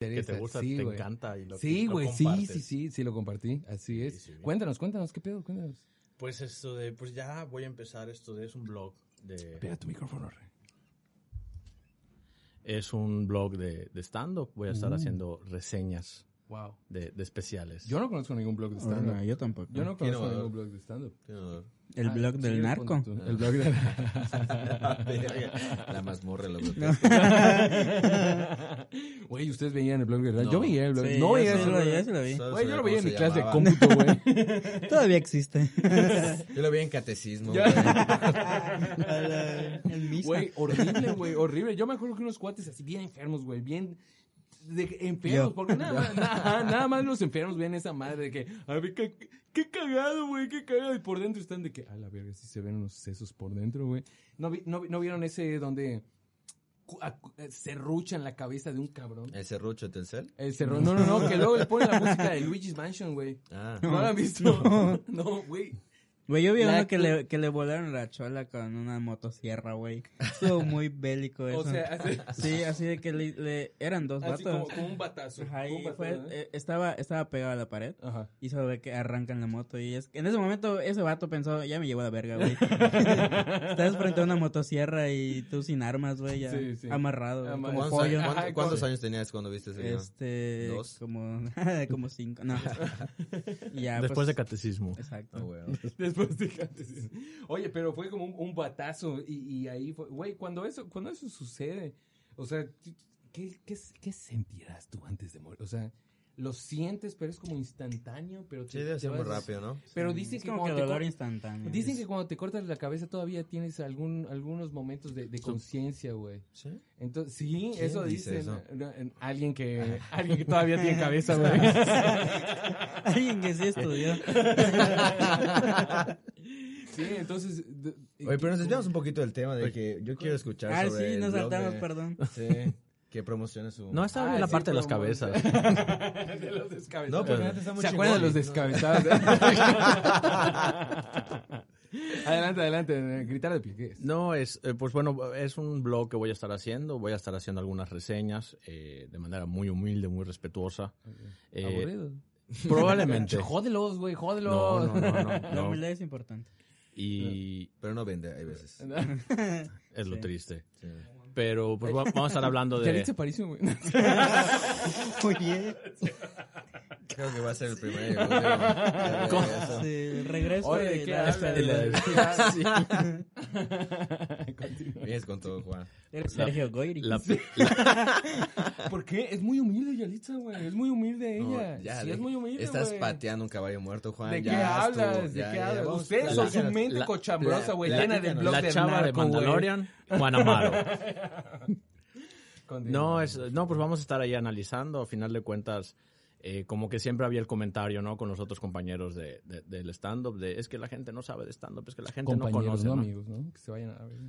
Que te gusta, sí, te encanta. Y lo, Sí, güey, sí, sí, sí, sí lo compartí, así es. sí, cuéntanos, cuéntanos, ¿qué pedo? Cuéntanos. Pues esto de, pues ya voy a empezar esto de, es un blog de, Pega tu micrófono, Rey. es un blog de, de stand-up. Voy a estar Uh. haciendo reseñas Wow. de, de especiales. Yo no conozco ningún blog de stand-up. Órale, yo tampoco. Yo no conozco ningún blog de stand-up. El Ah, blog del sí, narco. tú. El blog del La mazmorra, la Güey, ustedes veían el blog del No. Yo veía el blog. Sí, no veía ese lo yo sí lo vi. Güey, yo lo veía en mi se clase de cómputo, güey. Todavía existe. Yo lo vi en catecismo. Ya. güey. El horrible, güey, horrible. Yo me acuerdo que unos cuates así bien enfermos, güey, bien de, enfermos, Yo. porque nada, más- nada, nada más los enfermos ven esa madre de que, a ver, qué, cagado, güey, qué cagado. Y por dentro están de que, a la verga, sí se ven unos sesos por dentro, güey. ¿No, vi- no, no vieron ese donde eh, serruchan la cabeza de un cabrón? ¿El serrucho de Telcel? El cerro, no, no, no, que luego le ponen la música de Luigi's Mansion, güey. Ah. ¿No, lo han visto? No, güey. Güey, yo vi La uno que le, que le volaron la chola con una motosierra, güey. Estuvo muy bélico eso. O sea, así, sí, así de que le, le- eran dos así vatos. como, como un batazo. Ajá, y fue, ¿eh? estaba, estaba pegado a la pared. Ajá. Y se ve que arrancan la moto. Y es en ese momento, ese vato pensó, ya me llevó a la verga, güey. Estás frente a una motosierra y tú sin armas, güey, ya Sí, sí. amarrado, güey, Ama- como ¿Cuántos, pollo. cuántos como- años tenías cuando viste ese video? Este, ¿Dos? como, como cinco, no. ya, Después pues, de catecismo. Exacto. Ah, güey. Después Oye, pero fue como un, batazo y, y ahí fue, güey, cuando eso, cuando eso sucede, o sea, ¿qué, qué, qué sentirás tú antes de morir? O sea, lo sientes, pero es como instantáneo, pero te- Sí, debe te ser muy rápido, ¿no? Pero Sí, dicen es que como que cuando te dolor instantáneo. Dicen que cuando te cortas la cabeza todavía tienes algún, algunos momentos de, de conciencia, güey. Sí. Entonces, sí, ¿Quién eso dice dicen. eso? No, Alguien que, alguien que todavía tiene cabeza, güey. Alguien que sí estudió. Sí, entonces. Oye, pero nos desviamos un poquito del tema de que yo quiero escuchar ah, sobre sí, nos saltamos, de- perdón. Sí, que promociona su... No, estaba Ah, en la sí, parte de las cabezas. de los descabezados. No, pero está muy ¿Se acuerdan de los descabezados? adelante, adelante. Gritar de pie, ¿qué es? No, es, eh, pues bueno, es un blog que voy a estar haciendo. Voy a estar haciendo algunas reseñas eh, de manera muy humilde, muy respetuosa. Eh, Aburrido. Probablemente. Jódelos, güey, jódelos. No, no, no, no, La humildad es importante. Y Pero no vende, hay veces. es lo Sí. triste. Sí. Pero pues va- vamos a estar hablando de... se güey. Oye, Creo que va a ser el primer sí, el regreso Oye, de ¿de qué la- habla? de la- Sí. Continúa. Vienes con todo, Juan. Eres Sergio Goyri. la- ¿Por qué? Es muy humilde, Yalitza, güey. Es muy humilde No, ella. ya, sí, de- es muy humilde, Estás güey. pateando un caballo muerto, Juan. ¿De qué hablas? ¿De ya, qué ya, hablas? vamos, Ustedes son su mente la- cochambrosa, güey, la- llena de blog la del chava de. Mandalorian, Juan Amaro. No, es, no, pues vamos a estar ahí analizando. A final de cuentas, eh, como que siempre había el comentario, ¿no? Con los otros compañeros de, de- del stand-up, de es que la gente no sabe de stand-up, es que la gente no Compañeros, conoce. no ¿no? amigos, ¿no? Que se vayan a ver.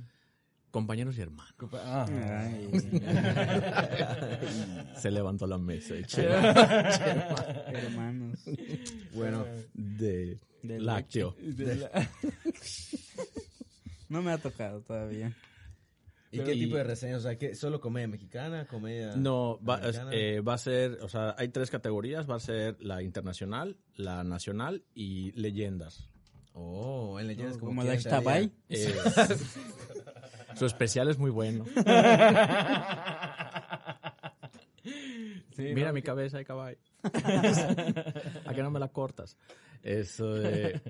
Compañeros y hermanos. Compa- ah. Se levantó la mesa. y che, Hermanos. Bueno, de De lácteo. De la- No me ha tocado todavía. ¿Y Pero- qué y- tipo de reseñas? O sea, ¿qué, ¿solo comedia mexicana? ¿Comedia No, va, es- americana? eh, va a ser, o sea, hay tres categorías, va a ser la internacional, la nacional y leyendas. Oh, en leyendas como, Como quién la entraría? Xtabay. Eh, su especial es muy bueno. Sí, Mira ¿no? mi cabeza de caballo. ¿A que no me la cortas? Eso de-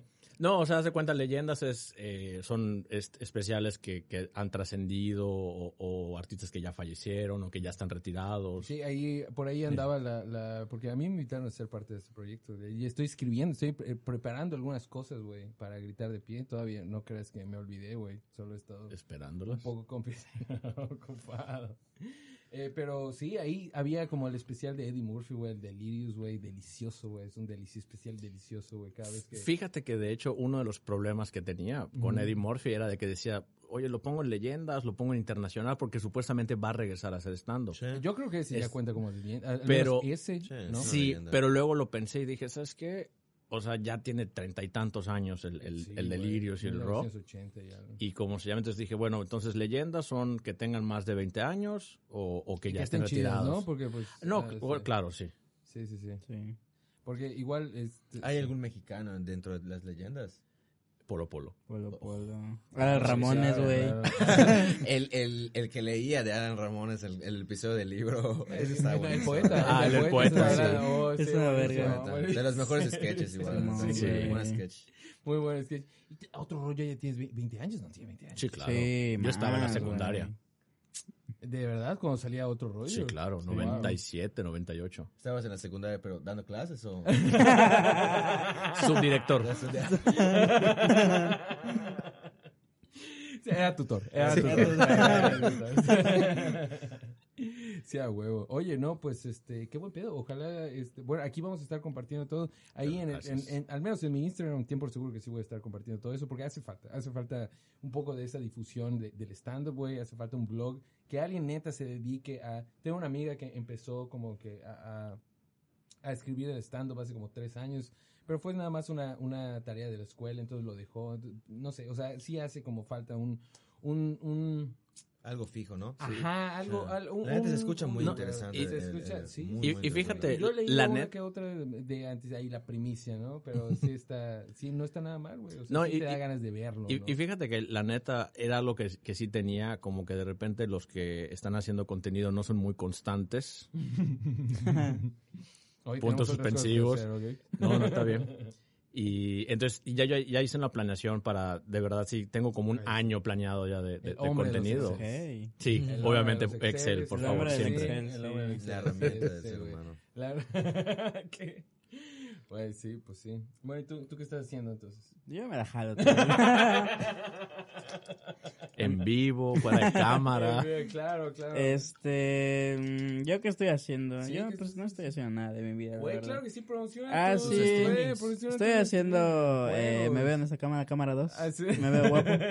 No, o sea, haz de cuenta, leyendas es, eh, son especiales que, que han trascendido o, o artistas que ya fallecieron o que ya están retirados. Sí, ahí, por ahí andaba la, la, porque a mí me invitaron a ser parte de este proyecto, y estoy escribiendo, estoy pre- preparando algunas cosas, güey, para gritar de pie, todavía no crees que me olvidé, güey, solo he estado Esperándolos. un poco complicado, ocupado. Eh, pero sí, ahí había como el especial de Eddie Murphy, güey, el Delirious, güey, delicioso, güey, es un delici especial delicioso, güey, cada vez que... Fíjate que de hecho uno de los problemas que tenía con. Eddie Murphy era de que decía, oye, lo pongo en leyendas, lo pongo en internacional porque supuestamente va a regresar a hacer stand-up. Sí. Yo creo que ese ya Es- cuenta como leyenda, pero- ese, Sí, ¿no? sí. Sí, leyenda. pero luego lo pensé y dije, ¿sabes qué? O sea, ya tiene treinta y tantos años el, el, Sí, el güey, Delirious y el rock. 1980 ya, ¿no? Y como se llama, entonces dije, bueno, entonces leyendas son que tengan más de 20 años o, o que Y ya que estén estén chidas, retirados. ¿no? Porque pues... No, ah, sí. claro, sí. Sí, sí, sí. Sí. Porque igual... Este, ¿Hay algún mexicano dentro de las leyendas? Polo Polo. Polo, polo. Alan Ramones, güey. el, el, el que leía de Alan Ramones el, el episodio del libro. El, ese está el poeta. Ah, el poeta, sí. oh, Es sí, una buenísimo, verga. De los mejores sketches igual. Sí, Sí, sí. Buen sketch. Muy buen sketch. Y te- Otro rollo ya tienes ve- 20 años, ¿no? Tiene 20 años. Sí, claro. Sí, Yo estaba en la secundaria. güey. De verdad, cuando salía otro rollo. Sí, claro, Sí, 97, 98. ¿Estabas en la secundaria pero dando clases o...? Subdirector. Era tutor. Era Sí. tutor. Sí, a huevo. Oye, no, pues, este, qué buen pedo. Ojalá, este, bueno, aquí vamos a estar compartiendo todo. Ahí, en, el- en- en- al menos en mi Instagram, tiempo seguro que sí voy a estar compartiendo todo eso, porque hace falta, hace falta un poco de esa difusión de- del stand-up, güey. Hace falta un blog, que alguien neta se dedique a. Tengo una amiga que empezó como que a, a, a escribir el stand-up hace como tres años. Pero fue nada más una, una tarea de la escuela, entonces lo dejó. No sé, o sea, sí hace como falta un, un, un Algo fijo, ¿no? Ajá, algo. Ajá. algo un- La neta se escucha muy interesante. y se el- escucha, el- sí. muy, Y- muy y fíjate. Yo leí la una net- que otra de, de antes ahí la primicia, ¿no? Pero sí está, sí no está nada mal, güey. O sea, No, sí y- te da y- ganas de verlo. Y, ¿no? y fíjate que la neta era algo que, que sí tenía, como que de repente los que están haciendo contenido no son muy constantes. Hoy puntos suspensivos. No, no está bien. Y entonces ya, ya, ya hice una planeación para, de verdad, sí, tengo como un año planeado ya de, de- de de contenido. Excel. Ok. Sí, El obviamente de Excel, Exceles, por el favor, siempre. Excel. el hombre del La Excel, herramienta sí, del ser güey. humano. Claro. ¿Qué? Pues sí, pues sí. Bueno, ¿y tú, tú qué estás haciendo entonces? Yo me la jalo. En vivo, fuera de cámara. Claro, claro. este. mm, ¿Yo qué estoy haciendo? Sí, Yo, ¿qué pues no estoy haciendo nada de mi vida. Güey, claro que sí, promociona. Ah, sí. Estoy haciendo. eh, me veo en esta cámara, cámara 2. Ah, sí. Me veo guapo.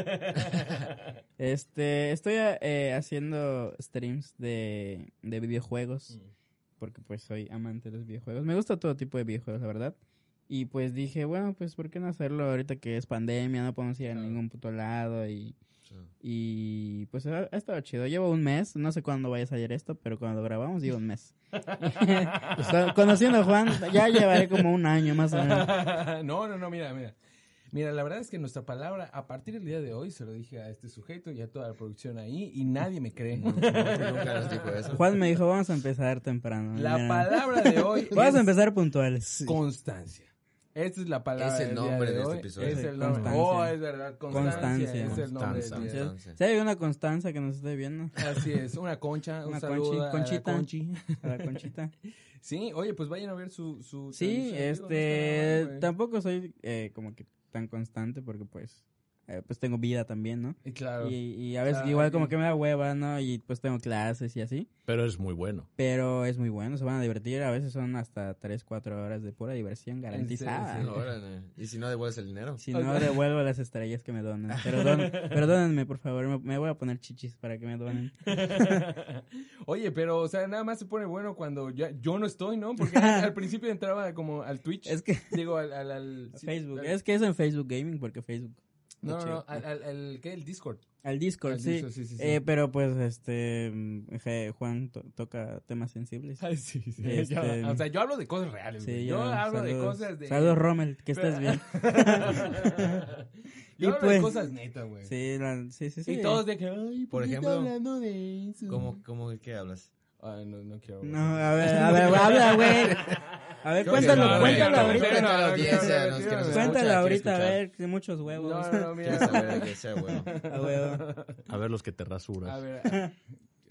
Este, estoy eh, haciendo streams de, de videojuegos. Mm. Porque pues soy amante de los videojuegos. Me gusta todo tipo de videojuegos, la verdad. Y pues dije, bueno, pues ¿por qué no hacerlo ahorita que es pandemia? No podemos ir a ningún puto lado y... Sí. Y pues ha, ha estado chido. Llevo un mes, no sé cuándo vaya a salir esto, pero cuando grabamos llevo un mes. Pues, con- Conociendo a Juan, ya llevaré como un año más o menos. no, no, no, mira, mira. Mira, la verdad es que nuestra palabra, a partir del día de hoy, se lo dije a este sujeto y a toda la producción ahí, y nadie me cree. Nunca nos dijo eso. Juan me dijo, vamos a empezar temprano. La Mira, palabra de hoy Vamos es a empezar puntuales. constancia. Esta es la palabra Es el del día nombre de este hoy. episodio. Es el nombre. constancia. Oh, es verdad, constancia. Constancia. Es el nombre Constancia. Si hay una constanza que nos esté viendo, Así es, una concha, un Una saludo a la conchita. conchi. a la conchita. Sí, oye, pues vayan a ver su... su Sí, este, tampoco soy eh, como que tan constante porque pues, eh, pues tengo vida también, ¿no? Y claro. Y, y a veces Claro, igual como que me da hueva, ¿no? Y pues tengo clases y así. Pero es muy bueno. Pero es muy bueno, se van a divertir. A veces son hasta 3, 4 horas de pura diversión garantizada. serio? órale. ¿Y si no devuelves el dinero? Si no, devuelvo las estrellas que me donan. Perdón, perdónenme, por favor. Me, me voy a poner chichis para que me donen. Oye, pero, o sea, nada más se pone bueno cuando ya, yo no estoy, ¿no? Porque al principio entraba como al Twitch. Es que Digo, al... al, al- sí, Facebook. al- Es que es en Facebook Gaming porque Facebook. No, no, no, al, al, al- ¿qué? El Discord. Al Discord, Al sí. Discord, sí, sí, sí. Eh, pero pues, este, Juan to- toca temas sensibles. Ay, sí, sí. Este- Yo- o sea, yo hablo de cosas reales. Sí, yo ya, hablo de saludos. cosas de... Saludos, Rommel, que estés bien. yo Y hablo de pues- cosas netas, güey. Sí, la- sí, sí, sí. Y todos de que, ay, ¿por, ejemplo, hablando de eso? ¿Cómo, cómo de qué hablas? Ay, no, no quiero. No, a ver, a ver, habla, güey. A ver, cuéntalo, no, cuéntalo no, ahorita. no, no, la no, audiencia, no, nos- no, que nos Cuéntalo ahorita, a ver, que muchos huevos. No, no, mira. saber que sea. A huevo. A ver los que te rasuras. A ver,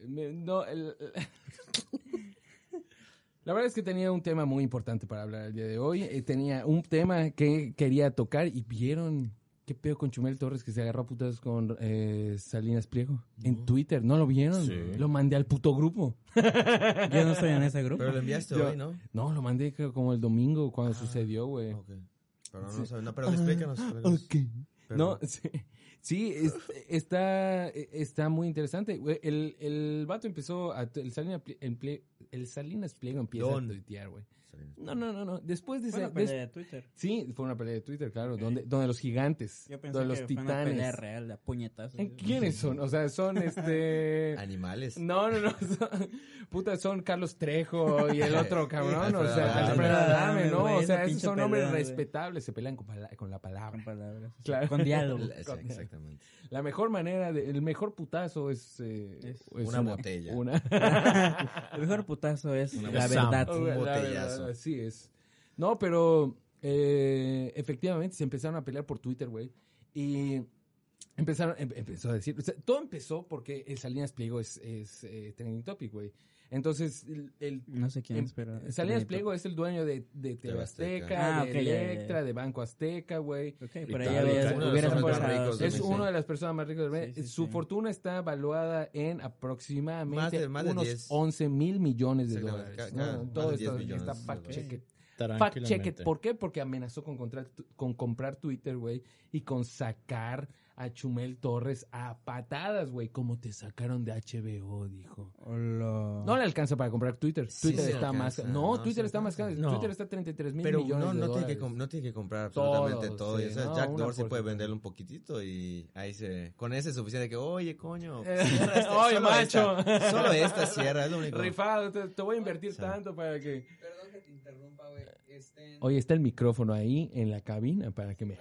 no, el- la verdad es que tenía un tema muy importante para hablar el día de hoy. Eh, tenía un tema que quería tocar y vieron qué pedo con Chumel Torres que se agarró a putas con eh, Salinas Pliego en Twitter. ¿No lo vieron? Sí. Lo mandé al puto grupo. Yo no estoy en ese grupo. Pero lo enviaste Yo- hoy, ¿no? No, lo mandé creo como el domingo cuando sucedió, güey. Ok. Pero no, sabe- no, pero explícanos. explícanos. Perdón. No, sí. Sí, es- está, está muy interesante. El, el vato empezó, a, el, Salinas, Plie- el Salinas Pliego empieza Don. a tuitear, güey. No, no, no, no. Después de Fue esa- una pelea de Twitter. Sí, fue una pelea de Twitter, claro, donde, donde los gigantes, Yo pensé donde los que fue una pelea titanes. real de puñetazos. ¿En ¿Quiénes son? O sea, son este... Animales. No, no, no. son- puta, son Carlos Trejo y el otro cabrón. o sea, Adame. Alfredo Adame, ¿no? O sea, esos son hombres pelea, respetables. Se pelean con, pala- con la palabra. Con palabras. Claro. Con diálogo. Exactamente. La mejor manera, de, el mejor putazo es... eh, Es es una botella. Una... El mejor putazo es Una la verdad. Un La botellazo. Así es. No, pero eh, efectivamente se empezaron a pelear por Twitter, güey. Y empezaron, em- empezó a decir, o sea, todo empezó porque el Salinas Pliego es, es eh, trending topic, güey. Entonces, el, el- No sé quién em- es, pero... es Salinas. Pliego es el dueño de, de Azteca. Ah, de ya. Electra, de Banco Azteca, güey. Ok, Y por ahí tal, habías- y tal. Uno de los hubieras hombres más empezado, ricos sí, Es una de las personas más ricas del mundo. Sí, sí, Su sí. fortuna está valuada en aproximadamente Más de- más de unos 10. 11 mil millones de dólares. Todo de 10 esto está de fact dólares. checked. Fact check it. Tranquilamente. ¿Por qué? Porque amenazó con, con comprar Twitter, güey, y con sacar a Chumel Torres a patadas, güey, como te sacaron de HBO, dijo. Hola. No le alcanza para comprar Twitter. Sí Twitter está alcanza, más... No, no Twitter está más caro. alcanza. No. Twitter está 33 mil Pero millones no, de no, tiene que, dólares. com- no tiene que comprar Todo, absolutamente todo. sí, y, o sea, no, Jack Dorsey puede venderle un poquitito y ahí se... Con ese es suficiente que, oye, coño, este- oye, macho. esta, solo esta cierra, es lo único. Rifado, te, te voy a invertir Sí. tanto para que... Perdón que te interrumpa, güey. Este, Oye, está el micrófono ahí en la cabina para que me...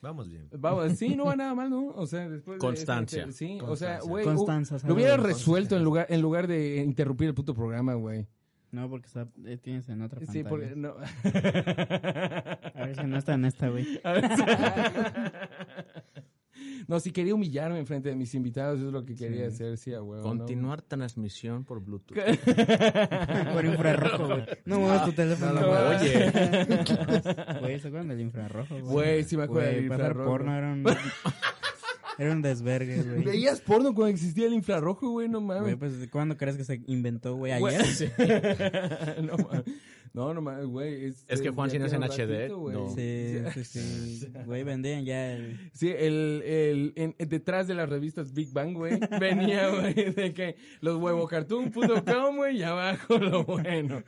Vamos bien. Vamos, sí, no va nada mal, ¿no? O sea, después de Constancia. este- sí, o sea, Constancia. güey, Constanza, lo saludos. hubiera resuelto en lugar en lugar de interrumpir el puto programa, güey. No, porque está, eh, tienes en otra Sí, pantalla. porque no. A ver si no está en esta, güey. No, si quería humillarme enfrente de mis invitados, es lo que quería Sí. hacer, sí, a huevo. Continuar transmisión por Bluetooth. Por infrarrojo, güey. No muevas tu teléfono. no, güey. Oye, Güey, ¿se acuerdan del infrarrojo, güey? Güey, sí me acuerdo Güey, del infrarrojo. porno era un... Era un desvergue, ¿no? güey. ¿Veías porno cuando existía el infrarrojo, güey? No Güey, mames. pues, ¿cuándo crees que se inventó, güey? Güey, ¿Ayer? no, mames. No, no mames, güey. Es, Es que Juan, ya si no es en HD, ratito, no. Sí, sí, sí. Güey, vendían ya el... Sí, el, el, en- detrás de las revistas Big Bang, güey, venía, güey, de que los huevocartoon.com, güey, y abajo lo bueno.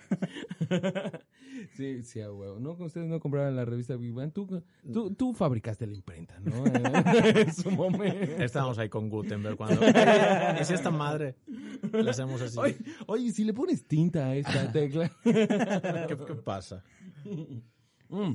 Sí, sí, a huevo. ¿No? Ustedes no compraban la revista Big Bang. Tú, tú, tú fabricaste la imprenta, ¿no? en su momento. estábamos ahí con Gutenberg cuando... ¿Y si esta madre? Le hacemos así. Oye, oye, si le pones tinta a esta tecla. ¿Qué, qué pasa? Mm.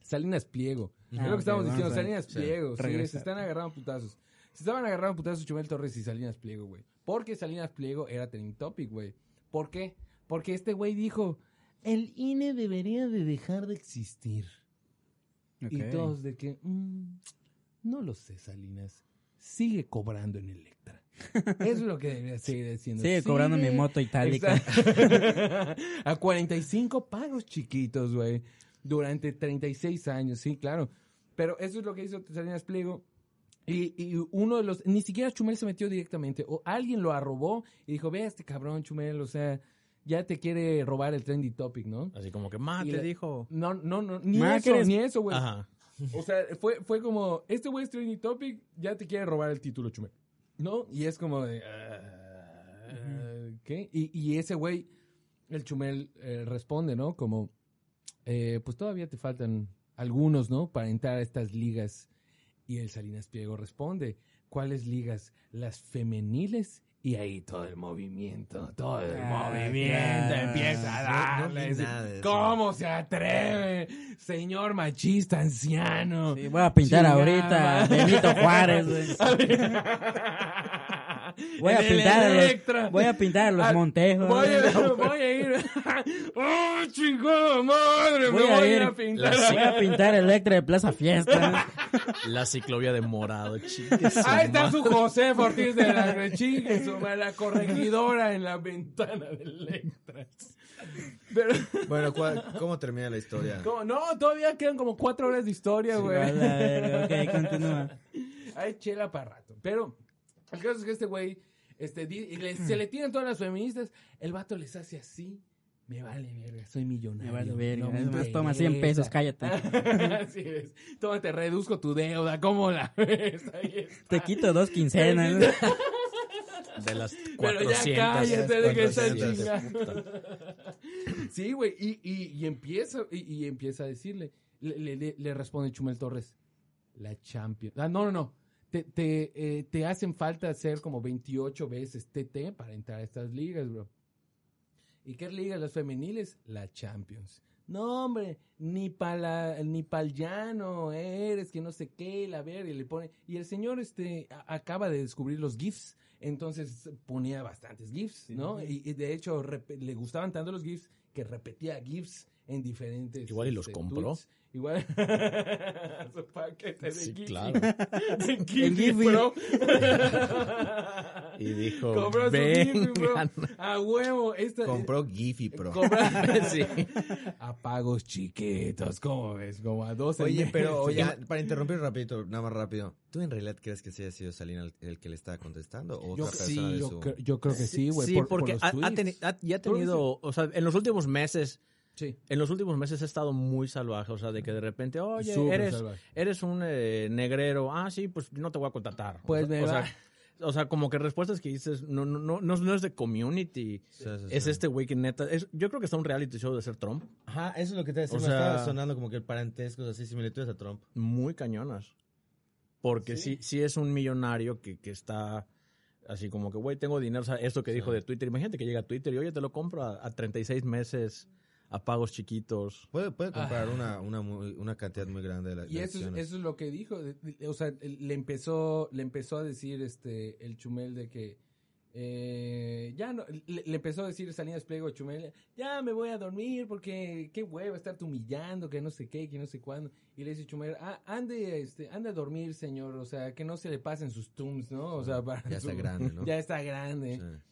Salinas Pliego. Ah, es lo que estamos diciendo, a- Salinas. Pliego. Sí, se están agarrando putazos. Se estaban agarrando putazos Chumel Torres y Salinas Pliego, güey. Porque Salinas Pliego era trending topic, güey. ¿Por qué? Porque este güey dijo, el INE debería de dejar de existir. Y todos de que, mm, no lo sé, Salinas. Sigue cobrando en Electra. Eso es lo que debería seguir haciendo. Sigue cobrando mi moto itálica. Exacto. A 45 pagos chiquitos, güey. Durante 36 años, sí, claro. Pero eso es lo que hizo Salinas Pliego. Y, y uno de los, ni siquiera Chumel se metió directamente. O alguien lo arrobó y dijo, ve a este cabrón, Chumel, o sea, ya te quiere robar el trendy topic, ¿no? Así como que, ma, te dijo. No, no, no, ni Ma, eso, ni eso, güey. Ajá. O sea, fue, fue como, este güey es trending topic, ya te quiere robar el título, Chumel. ¿No? Y es como de, ah, ¿qué? Y, y ese güey, el Chumel, eh, responde, ¿no? Como, eh, pues todavía te faltan algunos, ¿no? Para entrar a estas ligas. Y el Salinas Pliego responde, ¿cuáles ligas? Las femeniles. Y ahí todo el movimiento, todo el Ah, movimiento claro. empieza a No- no darle. nada de eso. ¿Cómo se atreve, señor machista anciano? Sí, voy a pintar Chingada ahorita a. Benito Juárez. Voy a pintar a Electra. los, voy a pintar a los Al- Montejos. Voy a, voy a ir. ¡Oh, chingada madre! Voy me a voy a ir. ir a pintar. Voy a pintar Electra de Plaza Fiesta. La ciclovía de morado, chingue su Ahí está su José Ortiz de la Rechingue, su la corregidora en la ventana del Electra. Pero, Bueno, ¿cuál- ¿cómo termina la historia? ¿cómo? No, todavía quedan como cuatro horas de historia, güey. Ok, continúa. Hay chela para rato. Pero el caso es que este güey, este, le- se le tiran todas las feministas, el vato les hace así, me vale verga, soy millonario. Me vale verga. no me toma 100 pesos, interesa". cállate. Así es. Toma, te reduzco tu deuda, ¿cómo la ves? Ahí está. Te quito dos quincenas. De las Pero 400. ya cállate de que está 400. chingando. Sí, güey, y, y, y empieza, y, y empieza a decirle, le, le- le- le responde Chumel Torres, la Champions. Ah, no, no, no. Te, te, eh, te hacen falta hacer como 28 veces TT para entrar a estas ligas, bro. ¿Y qué ligas las femeniles? La Champions. No, hombre, ni para ni pa'l llano eres, que no sé qué, la verga, y le pone. Y el señor este a- acaba de descubrir los GIFs, entonces ponía bastantes GIFs, ¿no? Y, y de hecho rep- le gustaban tanto los GIFs que repetía GIFs en diferentes. Igual y los este, compró. tweets. Igual. Su paquete de Sí, GIF. claro. De Giphy. Pro. Y dijo, Compró su Giphy, bro. A huevo. Esta, Compró Giphy Pro. Compra- Sí. A pagos chiquitos, ¿cómo ves? Como a 12 Oye, meses. pero oye, para interrumpir rapidito, nada más rápido. ¿Tú en realidad crees que sí ha sido Salina el, el que le estaba contestando o Yo, otra persona sí, de yo, creo que sí, güey. Sí, por- por porque los ha, ha tweets. teni- ha- ya ha tenido, o sea, en los últimos meses, Sí. en los últimos meses ha estado muy salvaje, o sea, de que de repente, oye, Súper eres, salvaje. eres un eh, negrero, ah, sí, pues no te voy a contratar. Pues o, me o va. sea, o sea, como que respuestas que dices, no, no, no, no, no es de community, Sí, sí, es sí. este güey que neta, es, yo creo que está un reality show de ser Trump, Ajá, eso es lo que te decía. O me sea- estaba sonando como que parentescos así, similitudes a Trump. muy cañonas. Porque sí, sí, es un millonario que, que está así como que, güey, tengo dinero. O sea, esto que dijo de Twitter, imagínate que llega a Twitter y, oye, te lo compro a, a 36 meses a pagos chiquitos. Puede, puede comprar una, una, muy- una cantidad muy grande de, la, Y de eso es, eso es lo que dijo. O sea, le empezó, le empezó a decir este el Chumel de que eh, ya no, le, le empezó a decir Salinas Pliego a Chumel, ya me voy a dormir porque qué hueva estarte humillando, que no sé qué, que no sé cuándo. Y le dice Chumel, ah, ande, este, ande a dormir, señor, o sea, que no se le pasen sus tums, ¿no? O sea, para Ya está grande, ¿no? Ya está grande. Sí.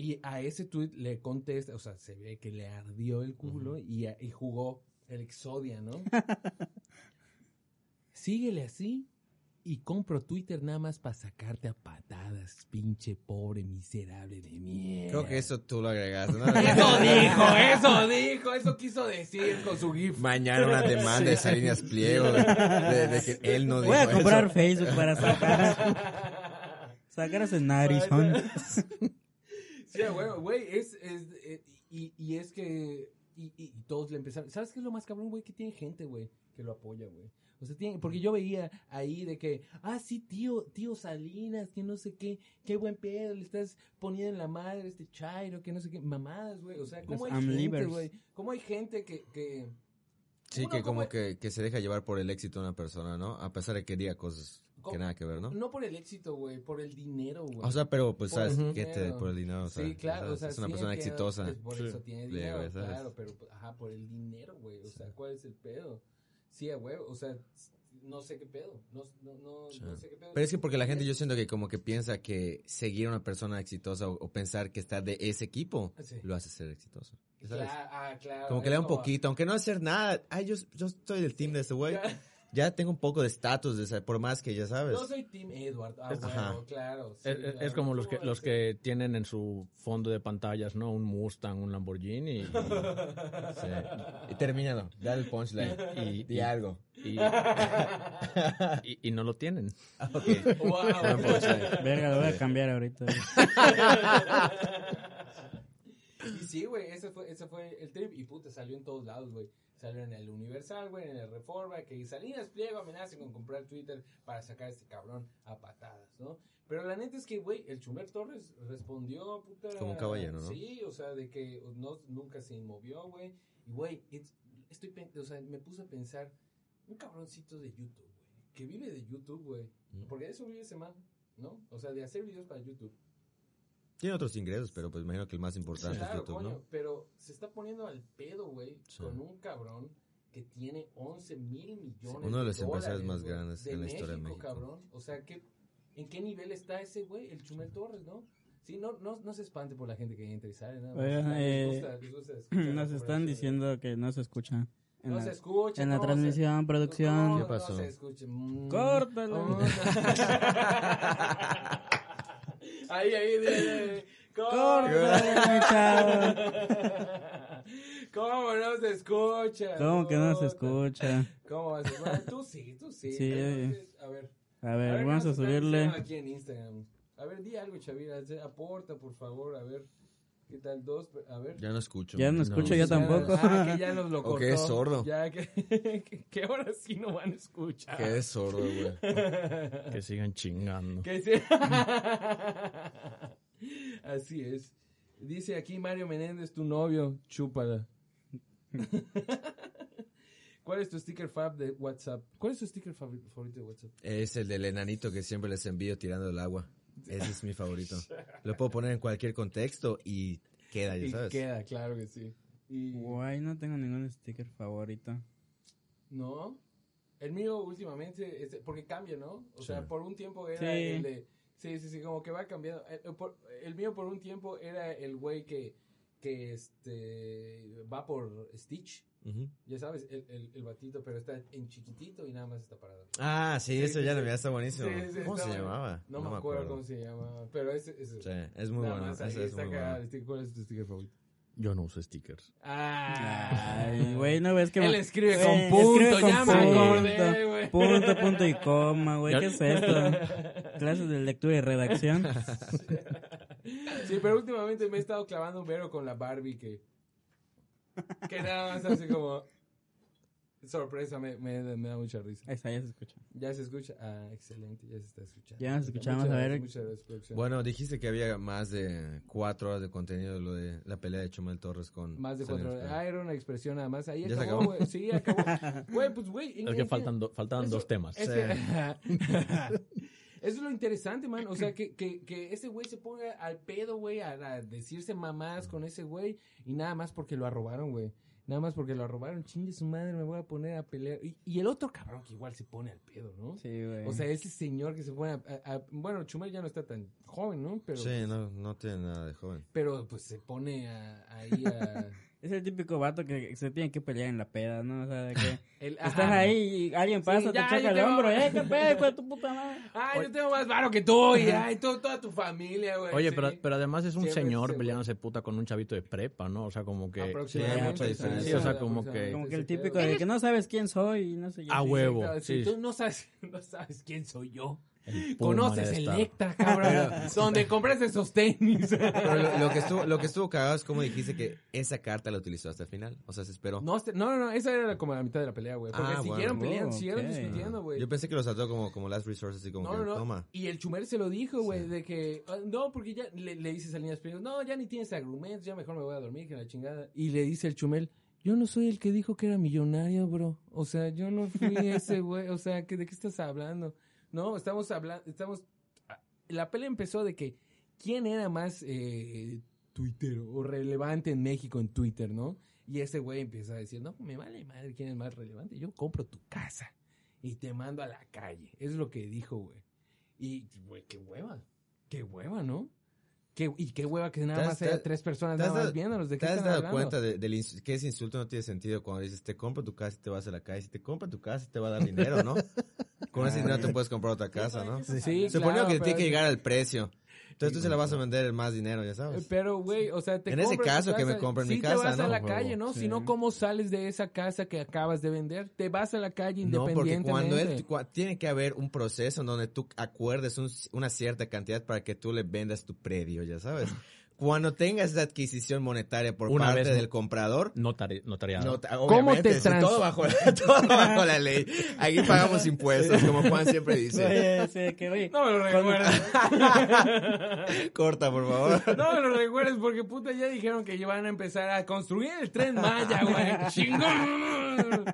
Y a ese tweet le contesta, o sea, se ve que le ardió el culo y, a- y jugó el Exodia, ¿no? Síguele así y compro Twitter nada más para sacarte a patadas, pinche pobre miserable de mierda. Creo que eso tú lo agregaste, ¿no? Eso dijo, eso dijo, eso quiso decir con su GIF. Mañana una demanda de Salinas Pliego de, de- de que él no dijo Voy a comprar eso. Facebook para sacar, sacar ese narizón. Sí, güey, güey, es, es, eh, y, y es que, y, y- todos le empezaron, ¿sabes qué es lo más cabrón, güey? Que tiene gente, güey, que lo apoya, güey. O sea, tiene, porque yo veía ahí de que, ah, sí, tío, tío Salinas, que no sé qué, qué buen pedo, le estás poniendo en la madre a este chairo, que no sé qué, mamadas, güey. O sea, ¿cómo Los hay gente, güey? ¿Cómo hay gente que, que, Sí, Uno que como como- que, que se deja llevar por el éxito de una persona, ¿no? A pesar de que diga cosas que nada que ver, ¿no? no por el éxito, güey, por el dinero, güey? O sea, pero pues Por sabes que te por el dinero, o sea, sí, claro, o sea, es una sí persona entiendo exitosa. por Sí. eso tiene dinero, claro, pero ajá, por el dinero, güey, o sea, ¿cuál es el pedo? Sí, güey, o sea, no sé qué pedo, no, no, no, Sí. no sé qué pedo. Pero es que porque la gente yo siento que como que piensa que seguir a una persona exitosa o, o pensar que está de ese equipo Sí. lo hace ser exitoso. ¿sabes? Ah, claro, Como que le da un poquito, aunque no hacer nada. Ay, yo, yo estoy del team de ese güey. Ya tengo un poco de estatus, de esa- por más que ya sabes. Yo soy Team Edward, ah, Es- bueno, Ajá. claro. sí, Es, como los que, los que tienen en su fondo de pantallas, ¿no? Un Mustang, un Lamborghini. y- Sí. Y termínalo, dale el punchline. Y, Di y- algo. y, y- y no lo tienen. Ok. Wow. Verga, lo voy a cambiar ahorita. Y sí, güey, ese fue, ese fue el trip. Y puta, salió en todos lados, güey. Salió en el Universal, güey, en el Reforma, que Salinas Pliego amenaza con comprar Twitter para sacar a este cabrón a patadas, ¿no? Pero la neta es que, güey, el Chumer Torres respondió, puta. Como un caballero, ¿no? Sí, o sea, de que no, nunca se inmovió, güey. Y, güey, estoy, o sea, me puse a pensar, un cabroncito de YouTube, güey, que vive de YouTube, güey. Mm. Porque de eso vive ese man, ¿no? O sea, de hacer videos para YouTube. Tiene otros ingresos, pero pues imagino que el más importante Claro, es YouTube, coño, ¿no? pero se está poniendo al pedo, güey, Sí. con un cabrón que tiene 11 mil millones Uno de los empresarios más grandes en la historia de México. cabrón. O sea, ¿qué, ¿en qué nivel está ese güey? El Chumel Torres, ¿no? Sí, no, no, no se espante por la gente que entra y sale, nada más. Les eh, gusta- les gusta escuchar la Nos están diciendo que no se escucha. En No la, se escucha. en la no se- transmisión, producción. no, ¿Qué no pasó? se escucha. Mm. Córtalo. Oh. ahí, ahí, chavo. ¿Cómo no se escucha? ¿Cómo que no se escucha? ¿Cómo vas a bueno, Tú sí, tú sí. Sí, Entonces, a ver. A ver, ¿qué vamos a subirle. Aquí en Instagram. A ver, di algo, Chavira. Aporta, por favor. A ver. ¿Qué tal? Dos. A ver. Ya no escucho. Ya no escucho yo Ya- tampoco. Ah, que ya nos lo O cortó. que es sordo. Ya que, que, que ahora sí no van a escuchar. Que es sordo, güey. Que sigan chingando. Que sí. Así es. Dice aquí Mario Menéndez, tu novio, chúpala. ¿Cuál es tu sticker fab de WhatsApp? ¿Cuál es tu sticker fav- favorito de WhatsApp? Es el del enanito que siempre les envío tirando el agua. Ese es mi favorito. Lo puedo poner en cualquier contexto y queda, ya Y sabes. queda, claro que sí. Y, Guay, no tengo ningún sticker favorito. ¿No? El mío últimamente, es- porque cambia, ¿no? O sea, por un tiempo era Sí. el de... Sí, sí, sí, como que va cambiando. El, el por- el mío por un tiempo era el güey que, que este, va por Stitch. Ujú. Ya sabes, el, el, el batito, pero está en chiquitito y nada más está parado. Ah, sí, Sí, eso sí, ya sí. lo vi, está buenísimo. Sí, sí, ¿Cómo está se bueno. llamaba? No, me acuerdo, cómo se llamaba, pero ese, ese Sí, es muy bueno. más Ese es muy bueno. sticker. ¿Cuál es tu sticker favorito? Yo no uso stickers. Ah, Ay, güey, no ves que... Él escribe Güey, con punto, escribe con ya me punto, acordé, güey. Punto, punto y coma, güey. ¿Qué es esto? Clases de lectura y redacción. Sí, pero últimamente me he estado clavando un vero con la Barbie que. Que nada más así como. Sorpresa, me, me, me da mucha risa. Ahí está, ya se escucha. Ya se escucha. Ah, excelente, ya se está escuchando. Ya nos escuchamos, Muchas a ver. Muchas gracias. Bueno, dijiste que había más de cuatro horas de contenido de lo de la pelea de Chumel Torres con... Más de cuatro horas. Ah, era una expresión nada más. Ahí ¿Ya se acabó, güey. Sí, acabó. Güey, pues, güey. Es que faltan, do- faltaban Eso- dos temas. Sí. Eso es lo interesante, man. O sea, que, que, que ese güey se ponga al pedo, güey, a, a decirse mamás con ese güey y nada más porque lo arrobaron, güey. Nada más porque lo arrobaron. Chingue su madre, me voy a poner a pelear. Y, y el otro cabrón que igual se pone al pedo, ¿no? Sí, güey. O sea, ese señor que se pone a, a- a- Bueno, Chumel ya no está tan joven, ¿no? Pero, Sí, no, no tiene nada de joven. pero pues se pone a- ahí a... Es el típico vato que se tiene que pelear en la peda, ¿no? O sea, de que el- estás ajá. ahí y alguien pasa, te ya, yo el tengo- hombro, ¡eh, qué pedo, tu puta madre! Ay, yo tengo más varo que tú y ay, tú- toda tu familia, güey. Oye, sí. pero, pero además es un Siempre señor peleándose puta con un chavito de prepa, ¿no? O sea, como que... Aproximadamente. Sí, mucha diferencia. Sí, o sea, como que- Como que el típico de que no sabes quién soy y no sé yo. A Sí. huevo. Claro, si sí. tú no sabes, no sabes quién soy yo. El Conoces Puma el de estar. Nectar, cabrón. donde compras esos tenis. Pero lo, lo que estuvo, lo que estuvo cagado es como dijiste que esa carta la utilizó hasta el final. O sea, se esperó. No, no, no, esa era como la mitad de la pelea, güey. Porque Ah, siguieron bueno. peleando, siguieron discutiendo, güey. Yo pensé que lo saltó como, como last resource, así como No, que, no, no. toma. Y el Chumer se lo dijo, güey, de que, ah, no, porque ya le, le dice Salinas Pliego, no, ya ni tienes argumentos, ya mejor me voy a dormir que la chingada. Y le dice el Chumel, yo no soy el que dijo que era millonario, bro. O sea, yo no fui ese güey. O sea, ¿que, ¿de qué estás hablando? No, estamos hablando, estamos... ah, La pelea empezó de que, ¿quién era más eh, tuitero o relevante en México en Twitter, no? Y ese güey empieza a decir, no, me vale madre quién es más relevante. Yo compro tu casa y te mando a la calle. Es lo que dijo, güey. Y, güey, qué hueva. Qué hueva, ¿no? Qué, y qué hueva que nada ¿Te has- más haya tres personas ¿Te has nada más dado- viéndonos. ¿De qué ¿Te has dado hablando? cuenta de, del ins- que ese insulto no tiene sentido cuando dices, te compro tu casa y te vas a la calle? Si te compra tu casa, te va a dar dinero, ¿no? Con ese dinero te puedes comprar otra casa, ¿no? Sí, Suponiendo claro, que tiene que llegar al precio. Entonces tú se la vas a vender el más dinero, ya sabes. Pero, güey, o sea, te En ese caso, que me compren mi casa, te vas a ¿no? la Huevo, calle, ¿no? sí. Si no, ¿cómo sales de esa casa que acabas de vender? Te vas a la calle No, porque independientemente. cuando él, tiene que haber un proceso en donde tú acuerdes un- una cierta cantidad para que tú le vendas tu predio, ya sabes. Cuando tengas esa adquisición monetaria por Una parte vez, del comprador, Notari- notariado. no, ta- ¿Cómo obviamente, te trans- todo, bajo la, todo bajo la ley. Aquí pagamos impuestos, como Juan siempre dice. Oye, sí, que, oye, No me lo recuerdes. Corta, por favor. No me lo recuerdes porque puta ya dijeron que iban a empezar a construir el tren Maya, güey. ¡Chingón!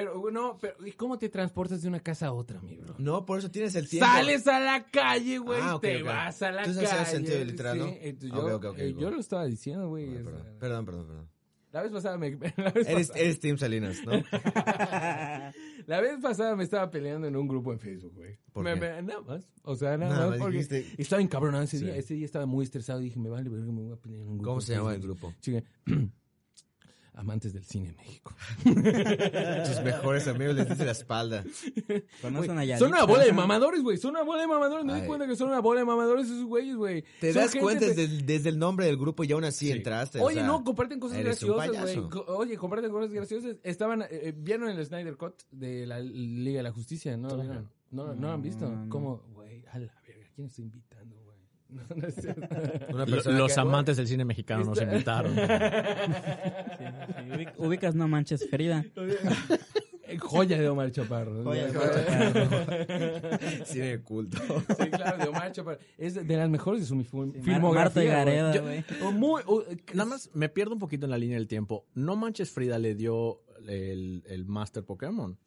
Pero, güey, no, pero ¿y cómo te transportas de una casa a otra, mi bro? No, por eso tienes el tiempo. Sales a la calle, güey, Ah, ok, te ok. vas a la Entonces, calle. hace sentido literal, ¿no? entonces Ok, yo, ok, ok, eh, yo lo estaba diciendo, güey. Perdón, perdón, perdón, perdón. La vez pasada me... La vez, Eres, pasada, eres Team Salinas, ¿no? la vez pasada me estaba peleando en un grupo en Facebook, güey. ¿Por Me- qué? me- nada más. O sea, nada, Nada más porque dijiste- estaba encabronado ese Sí. día. Ese día estaba muy estresado. Dije, me vale, me voy a pelear en un grupo. ¿Cómo se llama el grupo? Chica. amantes del cine en México. Tus mejores amigos les dice la espalda. ¿Conocen a? Son una bola de mamadores, güey. Son una bola de mamadores. Me di Ay. cuenta que son una bola de mamadores esos güeyes, güey. Te Son das cuenta de- desde, el- desde el nombre del grupo y aún así entraste. o Oye, sea, no, comparten cosas graciosas, güey. Oye, comparten cosas graciosas. Estaban, eh, ¿vieron el Snyder Cut de la Liga de la Justicia? ¿No? lo vieron? ¿No, no lo han visto? No, no. ¿Cómo? Güey, a la verga, ¿quién estoy invitando? No, es. Una Los que- amantes del cine mexicano nos invitaron. Sí, sí, ubic- Ubicas No Manches Frida. Eh, Joya de Omar Chaparro. Joya de Omar Chaparro. Cine de culto. Sí, claro, de Omar Chaparro. Es de las mejores de su filmografía. Marta y güey. Nada más me pierdo un poquito en la línea del tiempo. ¿No Manches Frida le dio el, el Master Pokémon?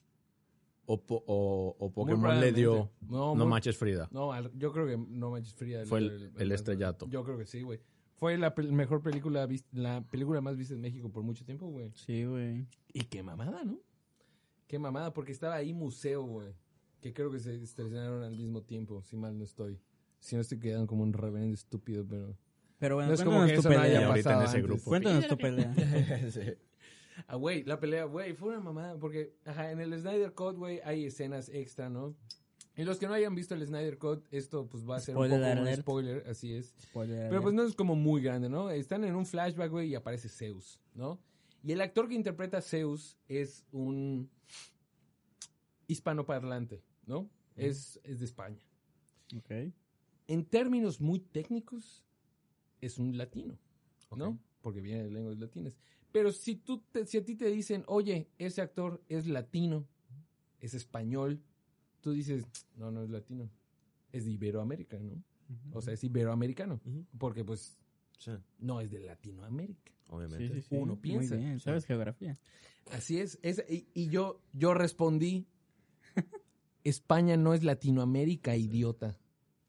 ¿O, po- o, o Pokémon le dio. No, No muy- Manches Frida? No, al- yo creo que No Manches Frida. Fue el- el estrellato. Yo creo que sí, güey. Fue la pel- mejor película, vis- la película más vista en México por mucho tiempo, güey. Sí, güey. Y qué mamada, ¿no? Qué mamada, porque estaba ahí museo, güey. Que creo que se estrenaron al mismo tiempo, si mal no estoy. Si no estoy quedando como un reverendo estúpido, pero... Pero bueno, No es como cuéntanos que tu eso no haya pelea. ahorita en pasado ese antes. grupo. Cuéntanos tu pelea. Ah, güey, la pelea, güey, fue una mamada, porque, ajá, en el Snyder Cut, güey, hay escenas extra, ¿no? Y los que no hayan visto el Snyder Cut, esto pues va a ser Spoiler un poco un spoiler, así es. Spoiler Pero pues no es como muy grande, ¿no? Están en un flashback, güey, y aparece Zeus, ¿no? Y el actor que interpreta a Zeus es un hispanoparlante, ¿no? Es, es de España. Ok. En términos muy técnicos, es un latino, ¿no? Porque viene de lenguas latinas. Pero si, tú te- si a ti te dicen, oye, ese actor es latino, es español, tú dices, no, no es latino, es de Iberoamérica, ¿no? O sea, es iberoamericano, porque pues Sí, no es de Latinoamérica. obviamente. Sí, sí, sí. Uno piensa. Muy bien, sabes geografía. Así es. es- y, y yo, yo respondí, España no es Latinoamérica, idiota.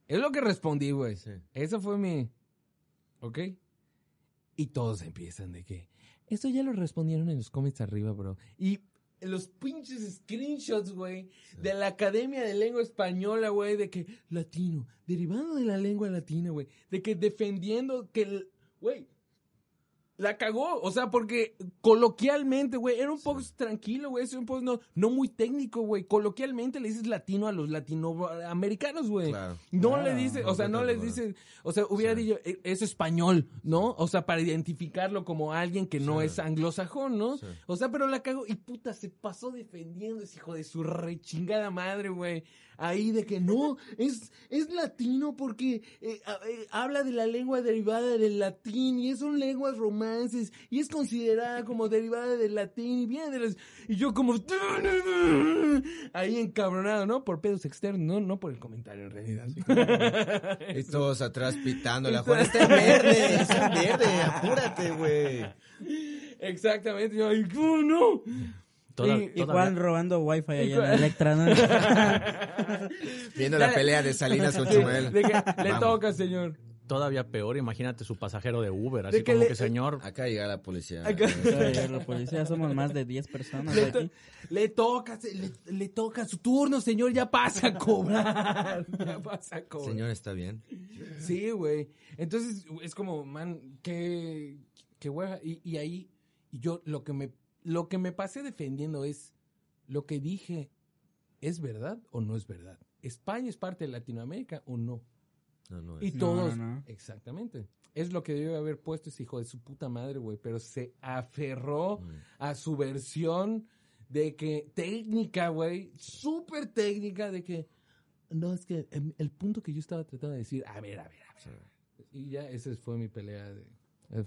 Es lo que respondí, güey. Sí. Eso fue mi... ¿Ok? Y todos empiezan de que... Esto ya lo respondieron en los comments arriba, bro. Y los pinches screenshots, güey, de la Academia de Lengua Española, güey, de que latino, derivado de la lengua latina, güey, de que defendiendo que, güey, la cagó, o sea, porque coloquialmente, güey, era un post tranquilo, güey, es un post no, no muy técnico, güey, coloquialmente le dices latino a los latinoamericanos, güey. Claro. No le dices, o sea, no les dices, o sea, hubiera Sí. dicho, "Eh, es español, ¿no? O sea, para identificarlo como alguien que no Sí. es anglosajón, ¿no? O sea, pero la cago y puta, se pasó defendiendo ese hijo de su rechingada madre, güey. Ahí de que no, es, es latino porque eh, eh, habla de la lengua derivada del latín y son lenguas romances y es considerada como derivada del latín y viene de las... Y yo como... Ahí encabronado, ¿no? Por pedos externos, no, no por el comentario en realidad. Y todos atrás pitándola. Juan, está en verde, está en verde, apúrate, güey. Exactamente, yo, ay, ¿cómo no? Toda- Y- Y todavía- Juan robando wifi allá en Electra, ¿no? Viendo la pelea de Salinas con Chumel. de que le Vamos. toca, señor. Todavía peor, imagínate su pasajero de Uber, así De que como le- que señor, Acá llega la policía. Acá- Oye, la policía somos más de 10 personas Le, to- aquí. le toca, le, le toca su turno, señor, ya pasa a cobrar. Ya pasa a cobrar. Señor, ¿está bien? Sí, güey. Entonces, es como, man, qué, qué hueva. Y, y ahí, y yo lo que me, lo que me pasé defendiendo es, lo que dije, ¿es verdad o no es verdad? ¿España es parte de Latinoamérica o no? No, no Y es. No, todos, no, no. exactamente. Es lo que debe haber puesto ese hijo de su puta madre, güey. Pero se aferró Mm. a su versión de que técnica, güey, súper técnica de que no es que em, el punto que yo estaba tratando de decir, a ver, a ver, a ver. Y ya esa fue mi pelea de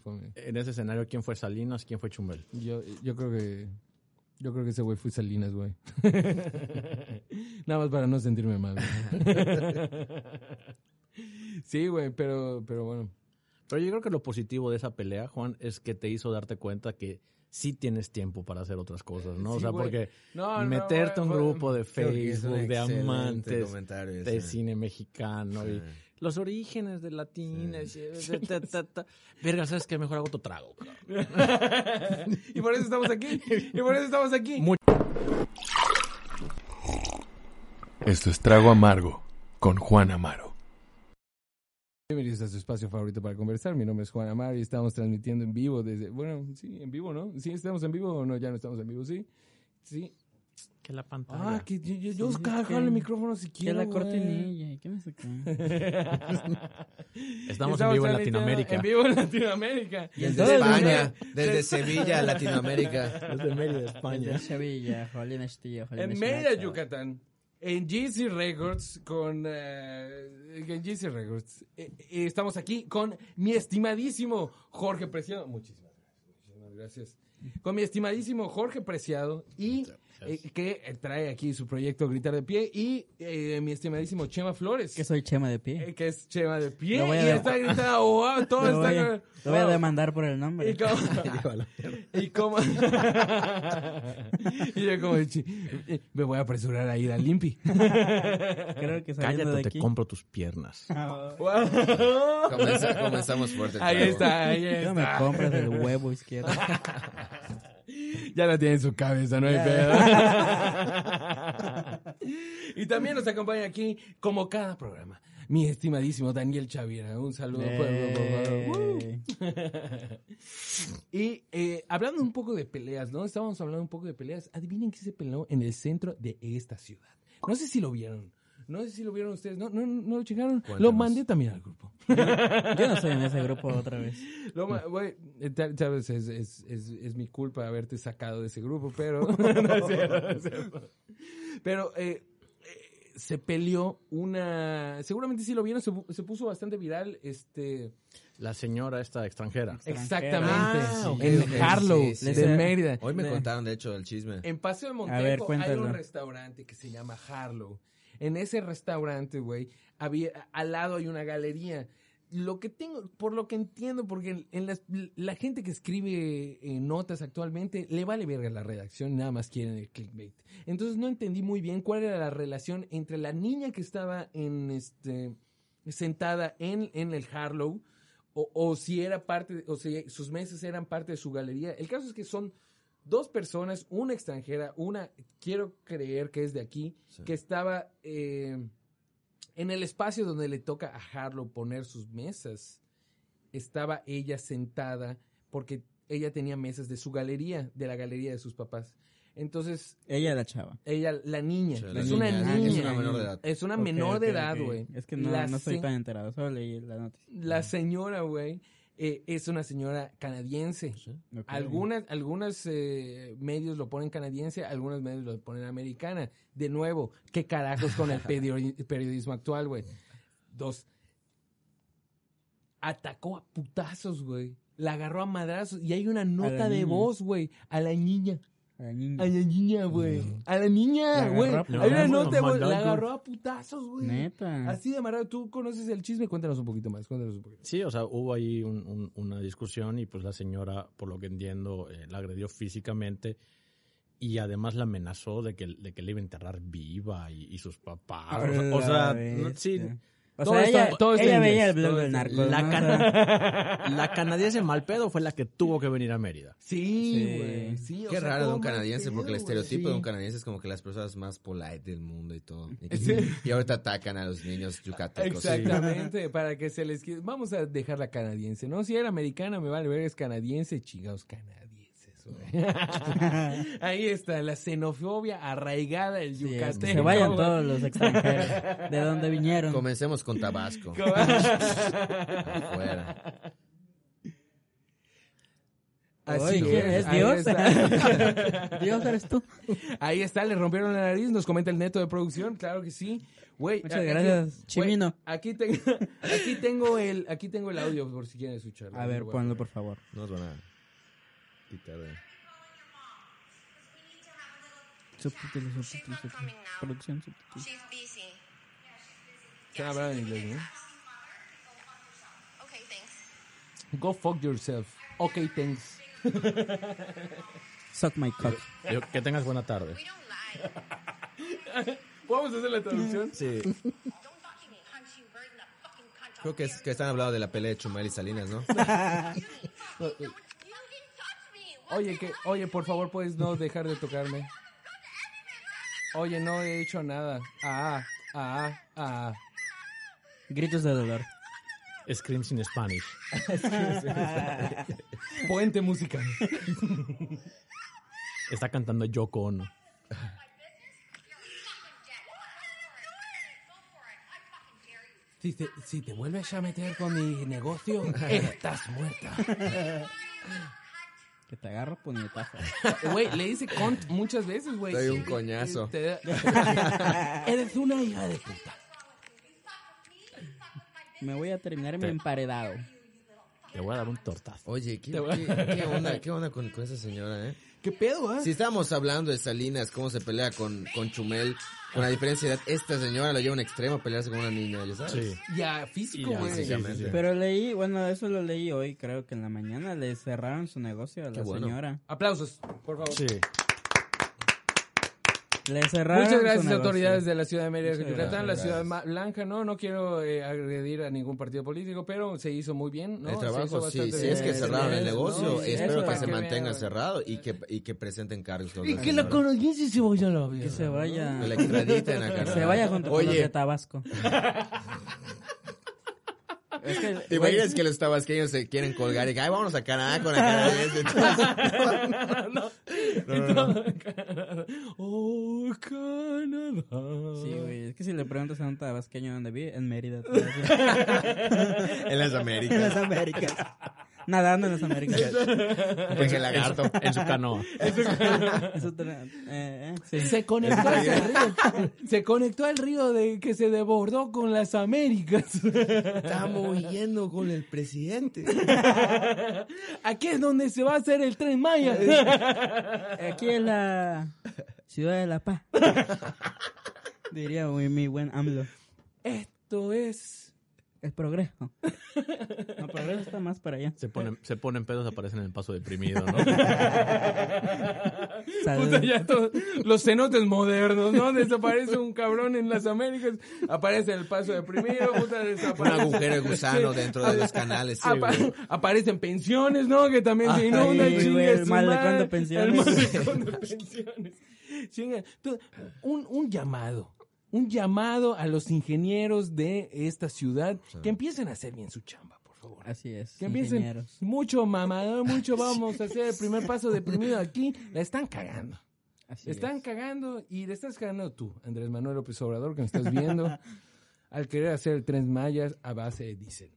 fue mi- en ese escenario, ¿quién fue Salinas? ¿Quién fue Chumel? yo yo creo que yo creo que ese güey fue Salinas, güey. Nada más para no sentirme mal. güey. sí, güey, pero pero bueno. Pero yo creo que lo positivo de esa pelea, Juan, es que te hizo darte cuenta que sí tienes tiempo para hacer otras cosas, ¿no? o sea, porque No, meterte a un grupo de Facebook, de amantes de cine mexicano y. los orígenes de latines. y ta, ta, ta. Verga, ¿sabes qué? Mejor hago otro trago. y por eso estamos aquí. Y por eso estamos aquí. Esto es Trago Amargo con Juan Amaro. Bienvenidos a su espacio favorito para conversar. Mi nombre es Juan Amar y estamos transmitiendo en vivo desde. Bueno, sí, en vivo, ¿no? Sí, estamos en vivo o no, ya no estamos en vivo, sí. Sí. Que la pantalla. Ah, que yo, yo, yo Sí, cago que- el micrófono si Que quiero. la güey. cortinilla. ¿Qué me saca? Estamos en vivo en Latinoamérica. En vivo en Latinoamérica. Y Desde. España, desde Sevilla, Latinoamérica. Desde Mérida, Desde España. Sevilla, Jolín Estillo, Jolín En Mérida. Yucatán. En GC Records con... eh, en GC Records. Eh, eh, estamos aquí con mi estimadísimo Jorge Preciado. Muchísimas gracias. Muchísimas gracias. Con mi estimadísimo Jorge Preciado y eh, que trae aquí su proyecto Gritar de Pie y eh, mi estimadísimo Chema Flores. Que soy chema de eh, pie. que es Chema de Pie y de- está gritando, wow, todo Lo voy, está... a, lo voy a demandar por el nombre. Y como, y como, y yo como, "Chi, eh, me voy a apresurar a ir al Limpi. Creo que Cállate, de te compro tus piernas. Comenzamos, comenzamos fuerte. Ahí está, ahí No me está. compras el huevo izquierdo. Ya lo tiene en su cabeza, no hay pedo. y también nos acompaña aquí, como cada programa, mi estimadísimo Daniel Chavira. Un saludo. Eh, Y eh, hablando un poco de peleas, ¿no? Estábamos hablando un poco de peleas. Adivinen qué se peleó en el centro de esta ciudad. No sé si lo vieron. No sé si lo vieron ustedes. No, no, no lo checaron. Lo mandé también al grupo. Yo no estoy en ese grupo otra vez. Lo eh, sabes, es, es, es, es mi culpa haberte sacado de ese grupo, pero. no cierto, cierto. Pero eh, eh, se peleó una. Seguramente sí lo vieron, se, se puso bastante viral. Este. La señora esta extranjera. Exactamente. Ah, en Harlow, sí, sí. de Mérida. Hoy me contaron, de hecho, el chisme. En Paseo de Montejo ver, hay un restaurante que se llama Harlow. En ese restaurante, güey, había al lado hay una galería. Lo que tengo, por lo que entiendo, porque en las, la gente que escribe eh, notas actualmente le vale verga la redacción, nada más quieren el clickbait. Entonces no entendí muy bien cuál era la relación entre la niña que estaba en este sentada en, en el Harlow o, si era parte, o si sus mesas eran parte de su galería. El caso es que son dos personas, una extranjera, una, quiero creer que es de aquí, Sí. que estaba eh, en el espacio donde le toca a Harlow poner sus mesas. Estaba ella sentada porque ella tenía mesas de su galería, de la galería de sus papás. Entonces, Ella la chava. ella, la niña, es la una niña, niña. es una menor de edad. Es una menor de edad, güey. Es que no, no estoy tan enterado, solo leí la noticia. La señora, güey, eh, es una señora canadiense. Algunas, algunos eh, medios lo ponen canadiense, algunos medios lo ponen americana. De nuevo, ¿qué carajos con el periodi- periodismo actual, güey? Dos. Atacó a putazos, güey. La agarró a madrazos. Y hay una nota de niña. voz, güey. A la niña. La niña. A la niña, güey. A la niña, güey. a Hay una nota voz. La agarró a putazos, güey. Neta. Así de amarrado. ¿Tú conoces el chisme? Cuéntanos un poquito más. Cuéntanos un poquito. Sí, o sea, hubo ahí un- un- una discusión y pues la señora, por lo que entiendo, eh, la agredió físicamente y además la amenazó de que, de que le iba a enterrar viva y, y sus papás. O sea, o sea, no- sí, O Todo sea, está- ella, todo ella veía el blog del narco. la, la canadiense mal pedo fue la que tuvo que venir a Mérida. Sí, Sí. güey. Sí, Qué sea, raro de un canadiense, pedo, porque el estereotipo de un canadiense es como que las personas más polite del mundo y todo. Y, Sí. y ahorita atacan a los niños yucatecos. Exactamente, para que se les quede. Vamos a dejar la canadiense, ¿no? Si era americana, me vale ver, es canadiense, chingados canadienses, Ahí está, la xenofobia arraigada del Sí, yucateco. que se vayan todos los extranjeros. ¿De dónde vinieron? Comencemos con Tabasco. Afuera. Así Oye, ¿quién es ahí Dios? está. Dios eres tú. Ahí está, le rompieron la nariz, nos comenta el neto de producción, claro que sí. Güey, Muchas aquí- gracias, Chimino. Aquí, tengo, aquí tengo el, aquí tengo el audio por si quieren escucharlo. A ver, Bueno. ponlo, por favor. No nos van a quitar de... Subtítulos, subtítulos, She's not subtítulos. coming now. Producción, subtítulos. She's busy. Están hablando en inglés, ¿no? Okay, thanks. Go fuck yourself. Ok, thanks. Suck my cock. Yo- que tengas buena tarde. We don't lie. ¿Podemos hacer la traducción? Sí. Don't fucking punch you bird in the fucking country. Creo que, es, que están hablando de la pelea de Chumel y Salinas, ¿no? Oye, que, oye, por favor, puedes no dejar de tocarme. Oye, no he hecho nada. Ah, ah, ah. Gritos de dolor. Screams in Spanish. Puente musical. Está cantando Yoko Ono. Si te, si te vuelves a meter con mi negocio, estás muerta. Que te agarro puñetazo. Güey, le dice cont muchas veces, güey. Doy un coñazo. te Eres una hija de puta. Me voy a terminar mi emparedado. Le voy a dar un tortazo. Oye, ¿qué, qué- qué onda, qué onda con, con esa señora, eh? ¿Qué pedo, ah? Si estábamos hablando de Salinas, cómo se pelea con, con Chumel, con la diferencia de edad, esta señora lo lleva a un extremo a pelearse con una niña, ¿ya sabes? Sí. Ya, físico, güey. físicamente. sí, sí. Pero leí, bueno, eso lo leí hoy, creo que en la mañana le cerraron su negocio a Qué la bueno. señora. Aplausos, por favor. Sí. Le cerraron Muchas gracias, autoridades de la ciudad de Mérida, Yucatán, la ciudad blanca. No, no quiero eh, agredir a ningún partido político, pero se hizo muy bien, ¿no? El trabajo, sí, si es que cerraron el Sí, negocio, no, sí, espero que para se que mantenga cerrado y que, y que presenten cargos. Y que la canadiense se vaya a la Que se vaya. Que la extraditen Que se vaya junto con los Oye, de Tabasco. es que, ¿te güey, imaginas que los tabasqueños se quieren colgar y que, ay, vámonos a Canadá con la canadiense? Oh, Canadá. Sí, güey. Es que si le preguntas a un tabasqueño dónde vive, en Mérida. en las en Américas. las Américas. Nadando en las Américas. En el lagarto. En su canoa. Eso te- eh, eh, sí. Se conectó al río. Se conectó al río de que se desbordó con las Américas. Estamos yendo con el presidente. Aquí es donde se va a hacer el tren Maya. Aquí en la ciudad de La Paz. Diría mi, mi buen AMLO. Esto es. El progreso. No, progreso está más para allá. Se ponen, se ponen pedos, aparecen en el paso deprimido, ¿no? Salud. Puta, ya todo- los cenotes modernos, ¿no? Desaparece un cabrón en las Américas, aparece el paso deprimido, puta, Un desaparece. agujero de gusano Sí. dentro de los canales. sí, Apa- güey. aparecen pensiones, ¿no? Que también se inundan, el madre, de pensiones. El malecón de pensiones. Chinga. Tú, Un, un llamado. Un llamado a los ingenieros de esta ciudad que empiecen a hacer bien su chamba, por favor. Así es. Que empiecen ingenieros. mucho mamador, mucho vamos a hacer el primer paso deprimido aquí. La están cagando. Así están es. cagando y le estás cagando tú, Andrés Manuel López Obrador, que me estás viendo, al querer hacer el tren Mayas a base de diésel.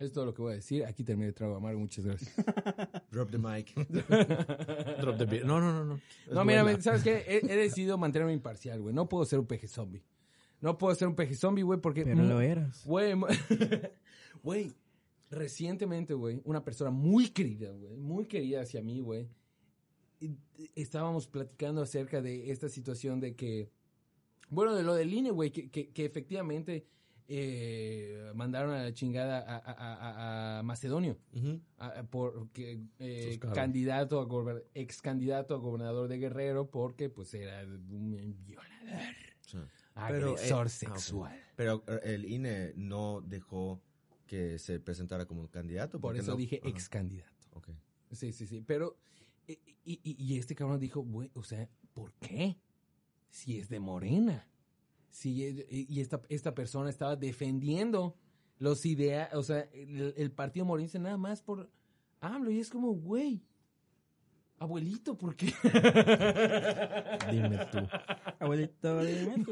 Es todo lo que voy a decir. Aquí terminé de trago amargo. Muchas gracias. Drop the mic. Drop the beat. No, no, no. no. Es No, mira, buena. ¿sabes qué? He, he decidido mantenerme imparcial, güey. No puedo ser un peje zombie. No puedo ser un peje zombie, güey, porque... Pero lo eras. Güey, recientemente, güey, una persona muy querida, güey, muy querida hacia mí, güey, estábamos platicando acerca de esta situación de que, bueno, de lo del INE, güey, que, que, que efectivamente eh, mandaron a la chingada a, a- a- a Macedonio Ujú. a- porque eh, candidato a ex candidato a gobernador de Guerrero porque pues era un violador, Sí. agresor eh, ah, sexual. Pero eh, el INE no dejó que se presentara como candidato. Por eso no- dije Ajá, ex candidato. Sí, sí, sí. Pero, y, y- y este cabrón dijo, o sea, ¿por qué? Si es de Morena. Si es- y esta, esta persona estaba defendiendo los ideales, o sea, el, el partido morense nada más por AMLO. Y es como, güey, abuelito, ¿por qué? Dime tú. Abuelito, dime tú.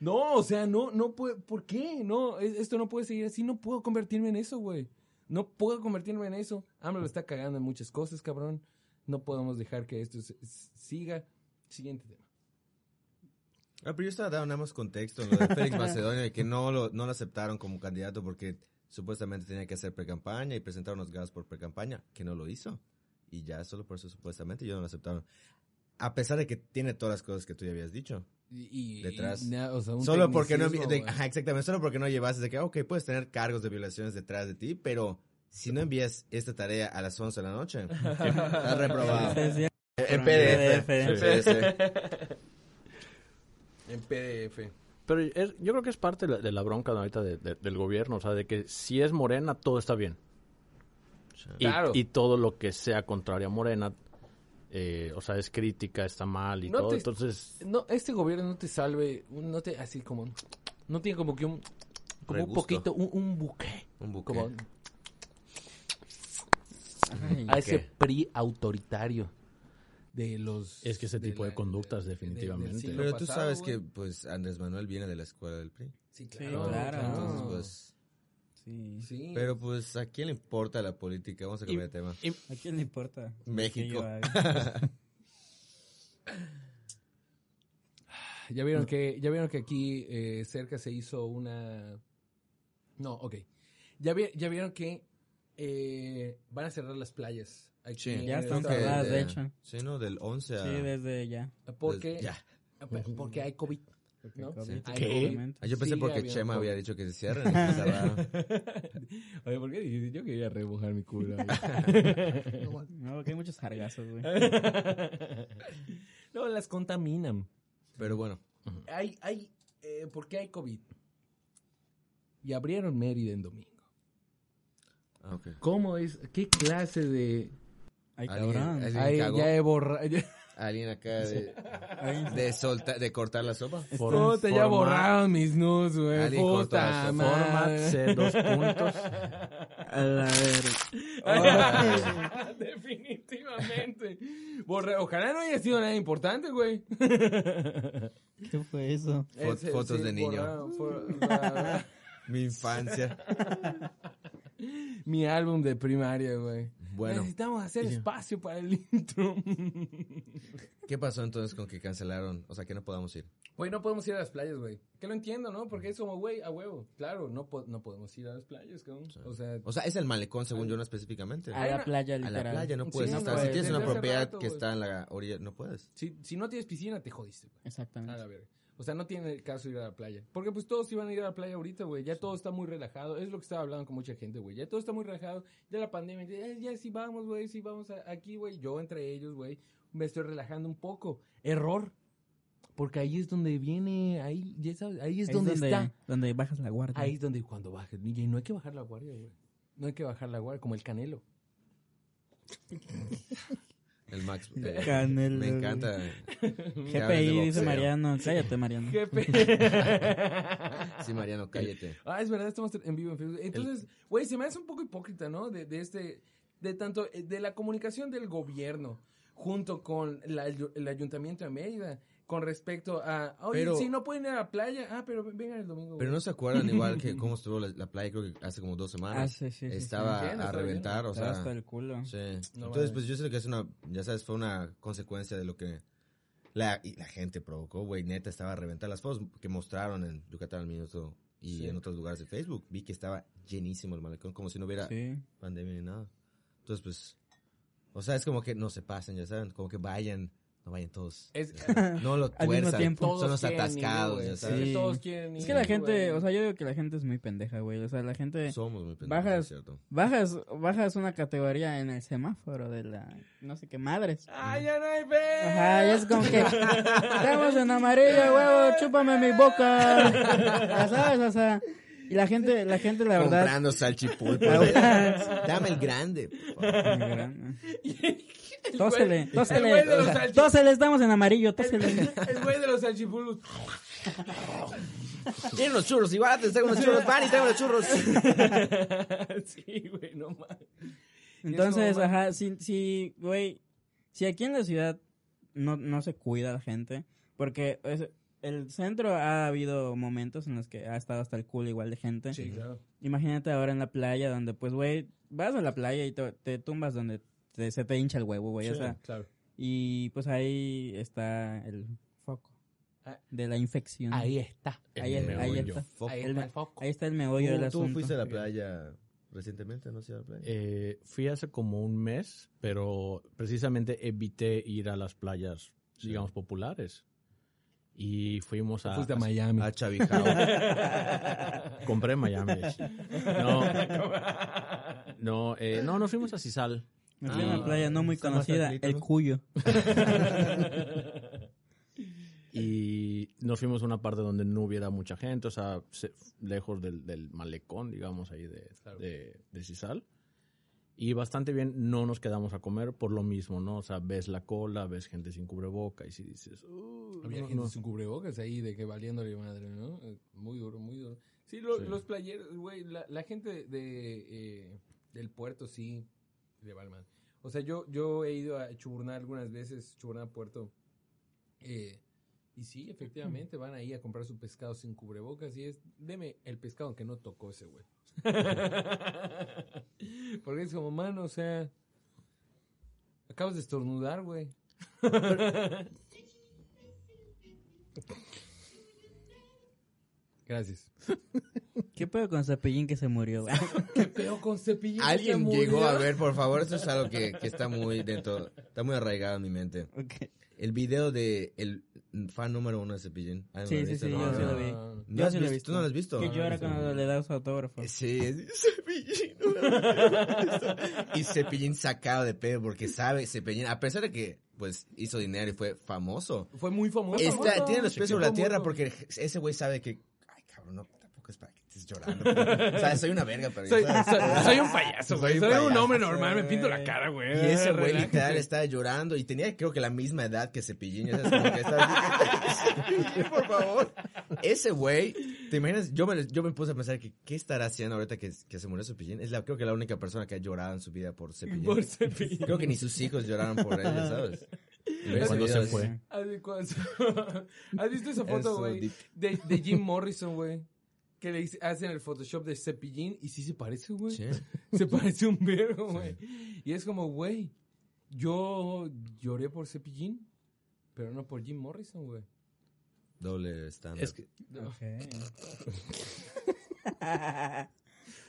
No, o sea, no, no puede, ¿por qué? No, es- esto no puede seguir así, no puedo convertirme en eso, güey. No puedo convertirme en eso. AMLO lo está cagando en muchas cosas, cabrón. No podemos dejar que esto se- siga. Siguiente tema. Ah, pero yo estaba dando nada más contexto en lo de Félix Macedonio de que no lo, no lo aceptaron como candidato porque supuestamente tenía que hacer pre-campaña y presentar unos gastos por pre-campaña, que no lo hizo. Y ya solo por eso supuestamente yo no lo aceptaron. A pesar de que tiene todas las cosas que tú ya habías dicho. Y, Detrás. y o sea, un Solo porque no... de- ajá, exactamente. Solo porque no llevaste de que, ok, puedes tener cargos de violaciones detrás de ti, pero si no envías esta tarea a las 11 de la noche, estás reprobado. Sí, sí. En PDF. En PDF. Pero es- yo creo que es parte de la, de la bronca ahorita de- de- del gobierno, o sea, de que si es morena, todo está bien. Y, Claro. y todo lo que sea contrario a morena, eh, o sea, es crítica, está mal y No todo. te- Entonces, No, este gobierno no te salve, no te, así como, no tiene como que un como un poquito, un, un buque. Un buque. Como Ay, a ese. PRI autoritario de los... Es que ese tipo de la- conductas, de- de- del definitivamente. Pero tú pasado, sabes que, pues, Andrés Manuel viene de la escuela del PRI. Sí, Sí, claro. Entonces, pues... Sí. Sí. Pero, pues, ¿a quién le importa la política? Vamos a cambiar de tema. ¿A quién le importa? México. Haga? Ya vieron que, ya vieron que aquí eh, cerca se hizo una. No, ok. Ya, vi- ya vieron que eh, van a cerrar las playas. Aquí Sí. en Ya están cerradas, de- de hecho. Sí, ¿no? Del 11 a... Sí, desde ya. Porque, Ya. porque hay COVID. ¿no? COVID, ¿Qué? Ah, yo pensé Sí, porque había Chema había dicho que se cierren. y se cerraron. Oye, ¿por qué dijiste? Yo quería remojar mi culo. No, porque hay muchos jargazos, güey. no, las contaminan. Pero bueno, Hay, hay, eh, ¿Por qué hay COVID? Y abrieron Mérida en domingo. ah. ¿Cómo es? ¿Qué clase de...? Ay, cabrón. alguien Ay, cagó. ya he borrado... Alguien acá de, de, soltar, de cortar la sopa. Puta, ya borraron mis nudes, güey. Alguien la Format dos puntos. a la verga. Definitivamente. Borré- Ojalá no haya sido nada importante, güey. ¿Qué fue eso? Fot- Ese, fotos de niño. borraron, for- la- Mi infancia. mi álbum de primaria, güey. Bueno, Necesitamos hacer espacio para el intro. ¿qué pasó entonces con que cancelaron? O sea, que no podamos ir. Güey, no podemos ir a las playas, güey. Que lo entiendo, ¿no? Porque es como, güey, a huevo. Claro, no, po- no podemos ir a las playas, cabrón. O sea, O sea, es el malecón, según yo, no específicamente. A la playa, A literal. la playa no Sí, puedes no estar. puedes. Si tienes una propiedad rato, que está en la orilla, no puedes. si, si no tienes piscina, te jodiste, güey. A Exactamente. la verga. O sea, no tiene caso ir a la playa. Porque pues todos iban a ir a la playa ahorita, güey. Ya todo está muy relajado. Es lo que estaba hablando con mucha gente, güey. Ya todo está muy relajado. Ya la pandemia, ya, ya sí vamos, güey, sí vamos a- aquí, güey. Yo entre ellos, güey, me estoy relajando un poco. Error. Porque ahí es donde viene, ahí, ya sabes, ahí es Ahí donde donde, está. donde bajas la guardia. Ahí es donde cuando bajes. Y no hay que bajar la guardia, güey. No hay que bajar la guardia, como el canelo. El Max. eh, Canelo, me encanta. GPI, dice. Mariano. Cállate, Mariano. Jefe. Sí, Mariano, cállate. Ah, es verdad, estamos en vivo en Facebook. Entonces, güey, se me hace un poco hipócrita, ¿no? De, de este, de tanto, eh, de la comunicación del gobierno junto con la- el ayuntamiento de Mérida con respecto a, oye, Pero- si no pueden ir a la playa, ah, pero vengan el domingo. Pero no se acuerdan igual que cómo estuvo la, la playa, creo que hace como dos Ah, semanas. sí, sí, sí, Estaba sí. Entiendo, a reventar, o Estaba sea. hasta el culo. Sí. No Entonces, pues yo sé que es una, ya sabes, fue una consecuencia de lo que la, y la gente provocó, güey. Neta, estaba a reventar las fotos que mostraron en Yucatán al Minuto y Sí. en otros lugares de Facebook. Vi que estaba llenísimo el malecón, como si no hubiera Sí. pandemia ni nada. Entonces, pues, o sea, es como que no se pasen, ya saben, como que vayan, no vayan todos. Es- No lo Al mismo tuerzan, son los ir, atascados, güey. ya Sí, sabes. Sí. todos quieren Es ir, que la gente, güey. o sea, yo digo que la gente es muy pendeja, güey. O sea, la gente... Somos muy pendejos, Bajas- cierto. Bajas, bajas una categoría en el semáforo de la... No sé qué madres. ¡Ah, ya no hay fe! Ajá, y es como que... Estamos en amarillo, huevo, chúpame mi boca. Ya sabes, o sea... Y la gente, la gente, la verdad... Comprando salchipulpo. Dame el grande. por favor. Tósele, El tósele. los Tósele, estamos en amarillo, tósele. El güey de los salchipulos. Tienen unos churros, igual te traigo unos churros, van y traigo unos churros. sí, güey, no mames. Entonces, como, ajá, si, si, güey, si aquí en la ciudad no, no se cuida la gente, porque es- el centro ha habido momentos en los que ha estado hasta el culo igual de gente. Sí, claro. Imagínate ahora en la playa donde, pues, güey, vas a la playa y te, te tumbas donde te- se te hincha el huevo, güey, o sea, claro. y pues ahí está el foco Ah. de la infección. Ahí está. Ahí, El ahí meollo. está. Foco. Ahí El- está el foco. Ahí está el meollo del ¿Tú, tú asunto. fuiste a la playa recientemente? ¿No has ido a la playa? Eh, fui hace como un mes, pero precisamente evité ir a las playas, digamos, populares. Y fuimos a... Fuiste a Miami. A Chavijao. Compré en Miami. No, no, eh, no, nos fuimos a Cisal. Me fui a una Ah, playa no muy conocida, el ¿no? Cuyo. Y nos fuimos a una parte donde no hubiera mucha gente, o sea, se- lejos del, del malecón, digamos, ahí de, de, de Cisal. Y bastante bien, no nos quedamos a comer por lo mismo, ¿no? O sea, ves la cola, ves gente sin cubreboca y si dices, "Uh, Había no, gente no". sin cubrebocas ahí de que valiéndole madre, ¿no? Muy duro, muy duro. Sí, lo- Sí. los playeros, güey, la, la gente de, eh, del puerto sí le vale mal. O sea, yo, yo he ido a Chuburná algunas veces, Chuburná Puerto, eh, y sí, efectivamente, van ahí a comprar su pescado sin cubrebocas y es, deme el pescado aunque no tocó ese güey. Porque es como, mano, o sea, acabas de estornudar, güey. Gracias. ¿Qué pedo con Cepillín que se murió? ¿Qué pedo con cepillo? Alguien llegó a ver, por favor, esto es algo que, que está muy dentro, está muy arraigado en mi mente. El video de el fan número uno de Cepillín. ¿Alguien Sí, sí, sí, No, yo sí no. lo vi. ¿No Yo has sí lo he visto? ¿Tú no lo has visto? Que llora cuando le das autógrafo. Sí, Cepillín. y Cepillín sacado de pedo porque sabe, Cepillín, a pesar de que pues hizo dinero y fue famoso, Fue muy famoso. está, famoso. tiene los pies Se sobre la tierra porque ese güey sabe que, ay cabrón, no, tampoco es para que estés llorando. pero- o sea, soy una verga, pero Soy, soy- soy un payaso, güey. Soy Soy, un hombre normal, me pinto la cara, güey. Y ese güey literal estaba llorando y tenía creo que la misma edad que Cepillín. ya sabes, como que estaba así, Cepillín, por favor. Ese güey, ¿te imaginas? Yo me, yo me puse a pensar que qué estará haciendo ahorita que, que se murió Cepillín. Es la, creo que la única persona que ha llorado en su vida por Cepillín. Por Cepillín. Creo que ni sus hijos lloraron por él, ¿sabes? Cuando se fue. ¿Has vi- cuando- ¿Has visto esa foto, güey? De, de Jim Morrison, güey. Que le hice- hacen el Photoshop de Cepillín y sí se parece, güey. Sí. Se parece un vergo, güey. Y es como, güey, yo lloré por Cepillín, pero no por Jim Morrison, güey. Doble estándar. Es que,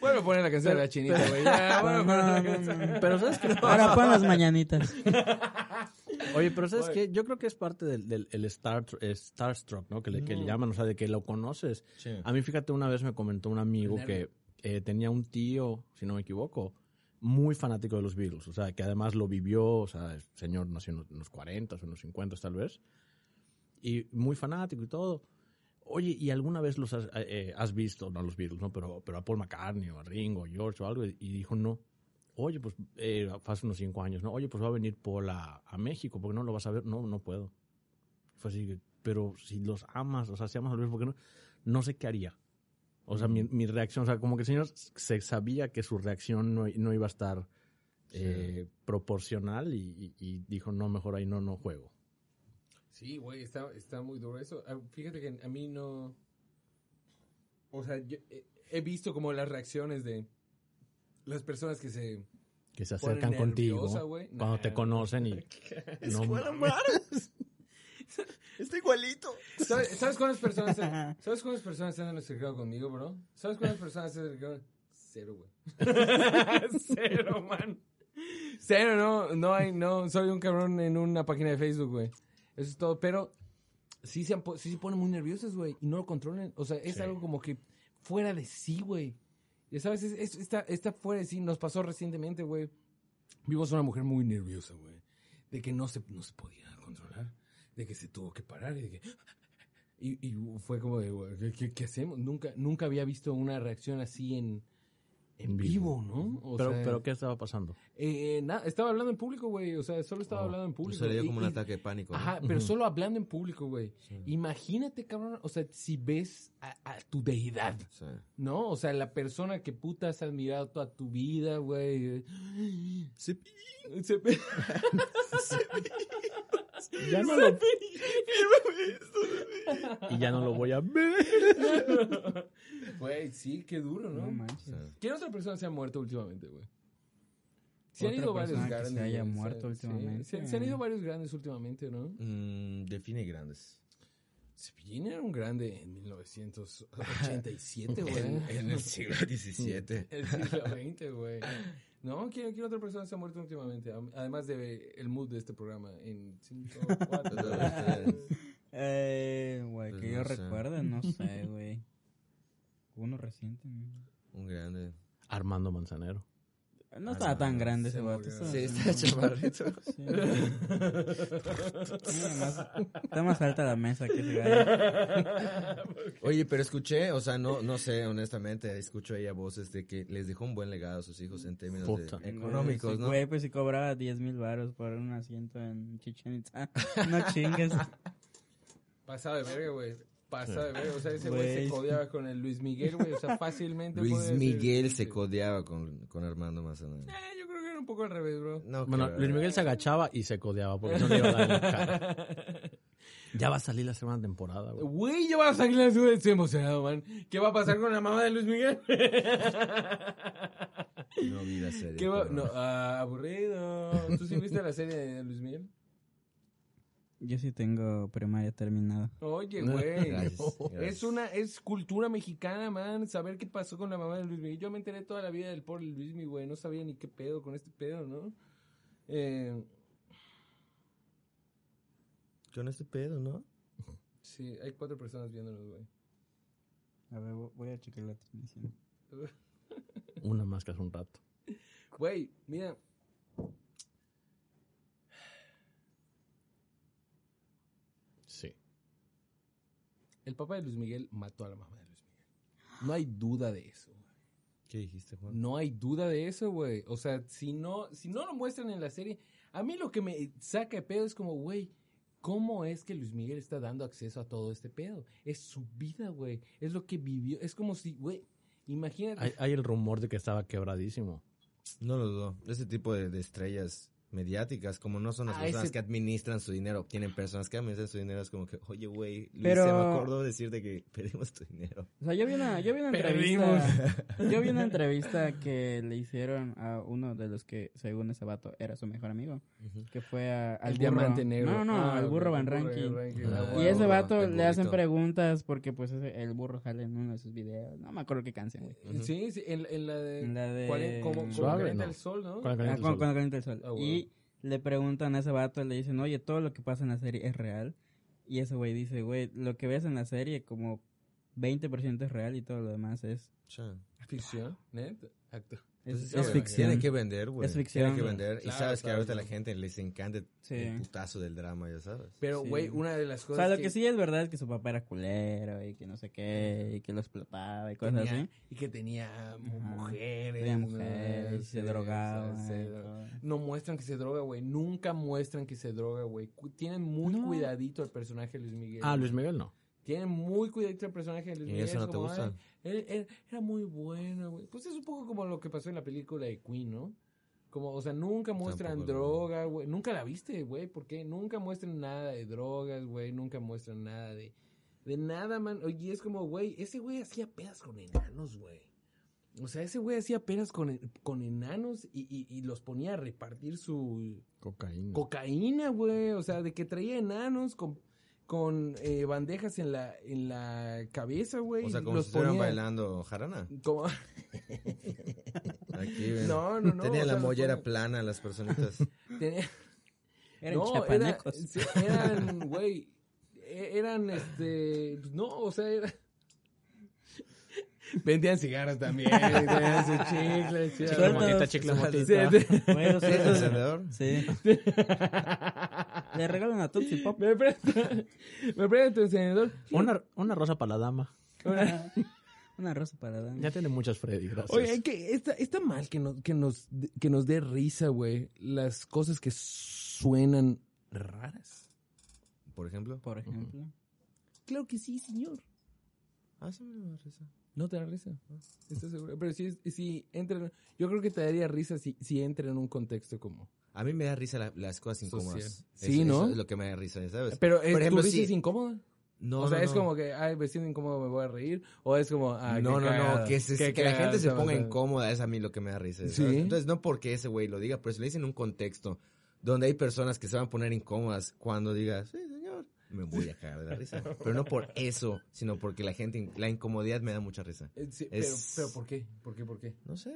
Bueno, poner la canción de la chinita, güey. Ya, bueno, poner la canción. pero ¿sabes qué? Ahora pon las mañanitas. Oye, pero ¿sabes qué? Yo creo que es parte del, del el star, eh, Starstruck, ¿no? Que le, que le llaman, o sea, de que lo conoces. Sí. A mí, fíjate, una vez me comentó un amigo que eh, tenía un tío, si no me equivoco, muy fanático de los Beatles. O sea, que además lo vivió, o sea, el señor nació en los- en los 40 o en los 50 tal vez. Y muy fanático y todo. Oye, ¿y alguna vez los has, eh, eh, has visto, no a los Beatles, ¿no? Pero, pero a Paul McCartney o a Ringo, George o algo. Y dijo, no. Oye, pues, eh, hace unos cinco años, ¿no? Oye, pues va a venir Paul a, a México, porque no lo vas a ver? No, no puedo. Fue así, que, pero si los amas, o sea, si amas a los Beatles, ¿por qué no? No sé qué haría. O sea, mi, mi reacción, o sea, como que el señor se sabía que su reacción no, no iba a estar eh, proporcional y, y- y dijo, no, mejor ahí no, no juego. Sí, güey, está, está muy duro eso. Ah, Fíjate que a mí no... O sea, yo he visto como las reacciones de las personas que se... Que se acercan contigo güey. cuando Nah, te conocen y... no, Está igualito. ¿Sabes, ¿Sabes cuántas personas ¿Sabes cuántas personas se han acercado conmigo, bro? ¿Sabes cuántas personas se han acercado? Cero, güey. Cero, man. Cero, no, no hay, no, soy un cabrón en una página de Facebook, güey. Eso es todo, pero sí se, sí se ponen muy nerviosos, güey, y no lo controlan. O sea, es Sí. algo como que fuera de sí, güey. Ya sabes, es, es- está fuera de sí. Nos pasó recientemente, güey. Vimos una mujer muy nerviosa, güey. De que no se, no se podía controlar. De que se tuvo que parar y fue como de, güey, ¿qué, qué- qué hacemos? Nunca, nunca había visto una reacción así en, en vivo. ¿no? O pero, sea, pero ¿qué estaba pasando? eh, nada, estaba hablando en público, güey. O sea, solo estaba Oh, hablando en Pues público. se le dio como un ataque de pánico. ¿no? Ajá, pero solo hablando en público, güey. Imagínate, cabrón, o sea, si ves a, a tu deidad, Sí. ¿no? O sea, la persona que puta has admirado toda tu vida, güey. Se- Ya no lo... y ya no lo voy a ver. Güey, sí, qué duro, ¿no? No manches. ¿Quién otra persona se ha muerto últimamente, güey? Se han ido varios grandes. se haya muerto sí, últimamente. Se, se han ido varios grandes últimamente, ¿no? Mm, define grandes. Cepillín era un grande en 1987, güey. En, en el siglo XVII. El siglo XX, güey. No, ¿quién, quién otra persona se ha muerto últimamente? Am- Además de el mood de este programa. En 5, 4, Eh, güey, Pues que no yo sé. recuerde, no sé, güey. Uno reciente, ¿no? Un grande. Armando Manzanero. No estaba tan grande ese vato. Sí, está chaparrito. Sí. Sí, más- está más alta la mesa que ese gallo. Oye, pero escuché, o sea, no, no sé, honestamente, escucho ahí a voces de que les dejó un buen legado a sus hijos en términos de- económicos, ¿no? Güey, pues si cobraba 10 mil baros por un asiento en Chichen Itza. No chingues. Pasado de verga, güey. Pasa de ver. O sea, ese güey se Güey. codeaba con el Luis Miguel, güey. O sea, fácilmente. Luis puede ser- Miguel se codeaba con, con Armando Mazzanoni. Eh, yo creo que era un poco al revés, bro. No, Bueno, creo. Luis Miguel se agachaba y se codeaba porque no le iba a dar en la cara. Ya va a salir la segunda temporada, güey. Güey, ya va a salir la ciudad. Estoy emocionado, man. ¿Qué va a pasar con la mamá de Luis Miguel? No vi la serie. ¿Qué va? No, ah, aburrido. ¿Tú sí viste la serie de Luis Miguel? Yo sí tengo primaria terminada. Oye, güey. Gracias, Es una, es cultura mexicana, man. Saber qué pasó con la mamá de Luis Miguel. Yo me enteré toda la vida del pobre Luis Miguel, güey. No sabía ni qué pedo con este pedo, ¿no? Eh, Con este pedo, ¿no? sí, hay cuatro personas viéndonos, güey. A ver, vo- voy a checar la transmisión. Una más que hace un rato. Güey, mira. Sí. El papá de Luis Miguel mató a la mamá de Luis Miguel. No hay duda de eso, güey. ¿Qué dijiste, Juan? No hay duda de eso, güey. O sea, si no, si no lo muestran en la serie, a mí lo que me saca de pedo es como, güey, ¿cómo es que Luis Miguel está dando acceso a todo este pedo? Es su vida, güey. Es lo que vivió. Es como si, güey, imagínate. Hay, hay el rumor de que estaba quebradísimo. No lo dudo. Ese tipo de, de estrellas mediáticas, como no son las Ah, personas ese- que administran su dinero, tienen personas que administran su dinero, es como que, oye, güey, Luis, Pero- se me acordó decirte que pedimos tu dinero. O sea, yo vi una, yo vi una entrevista. Yo vi una entrevista que le hicieron a uno de los que, según ese vato, era su mejor amigo. Que fue a, al el burro. diamante negro. No, no, Ah, al burro Van el burro Ranking. Ah, Y ese vato le hacen preguntas porque pues ese- el burro sale en uno de sus videos. No me acuerdo qué canción, güey. Sí, sí, en, en la de... En la de- ¿cuál como Suave, calienta ¿no? el sol, ¿no? Con la Ah, el sol. cuando calienta el sol. Ah. Y le preguntan a ese vato, le dicen, oye, todo lo que pasa en la serie es real. Y ese güey dice, güey, lo que ves en la serie como 20% es real y todo lo demás es. Ficción, neta. Acto. Es, Pues, es sí, ficción. Tiene que vender, güey. Es ficción. Tiene que vender. y Claro, sabes que claro, ahorita a claro. la gente les encanta Sí. el putazo del drama, ya sabes. Pero, Sí. güey, una de las O cosas sea, lo que sí es verdad es que su papá era culero y que no sé qué, y que lo explotaba y cosas tenía- así. Y que tenía mujeres. Tenía ¿no? mujeres, y se Sí, drogaba. o se y. No muestran que se droga, güey. Nunca muestran que se droga, güey. Tienen muy No. cuidadito al personaje de Luis Miguel. Ah, Luis Miguel no. Tienen muy cuidadito al personaje de Luis ¿Y eso es no te como, gusta? "Ay, él- él era muy bueno, güey. Pues es un poco como lo que pasó en la película de Queen, ¿no? Como, o sea, nunca muestran Tampoco droga, güey. Nunca la viste, güey. ¿Por qué? Nunca muestran nada de drogas, güey. Nunca muestran nada de... De nada, man. Oye, es como, güey, ese güey hacía pedas con enanos, güey. O sea, ese güey hacía pedas con, con enanos y, y- y los ponía a repartir su Cocaína. cocaína, güey. O sea, de que traía enanos con, con eh, bandejas en la, en la cabeza, güey. O sea, como los si estuvieran ponía- bailando jarana. como- Aquí, ven. No, no, no. Tenía la sea, mollera ponía- plana las personitas. tenía- Eran no, era- chapanecos. sí, eran, güey, e- eran, este, no, o sea, era... Vendían cigarros también, vendían sus chicles. sí, Chicle motita, chicle Sí, motita. sí. Los ¿Tienes otros- encendedor? Sí. Le regalan a Tootsie Pop. Me presta, me presta tu encendedor. Una, una rosa para la dama. Una rosa para dar. Ya tiene muchas Freddy, gracias. Oye, que está, está mal que nos, que nos, que nos dé risa, güey, las cosas que suenan raras. Por ejemplo. Por ejemplo. Claro que sí, señor. Ah, sí me da risa. No te da risa. ¿Estás seguro? Pero si, si entra, yo creo que te daría risa si, si entra en un contexto como. A mí me da risa la- las cosas Social. incómodas. Sí, Eso- ¿no? Eso es lo que me da risa, ¿sabes? Pero eh, Por ejemplo, ¿tu risa si- es incómoda? No, o sea, no, es no. como que, ay, vestido incómodo me voy a reír. O es como, no, qué no, cagado, no, que, se- qué que la cagado gente se ponga incómoda es a mí lo que me da risa. ¿Sí? Entonces, no porque ese güey lo diga, pero si lo dice en un contexto donde hay personas que se van a poner incómodas cuando digas, sí, señor, me voy a cagar de la risa. Pero no por eso, sino porque la gente, la incomodidad me da mucha risa. Eh, sí, Es- pero, pero ¿por qué? ¿Por qué? ¿Por qué? No sé.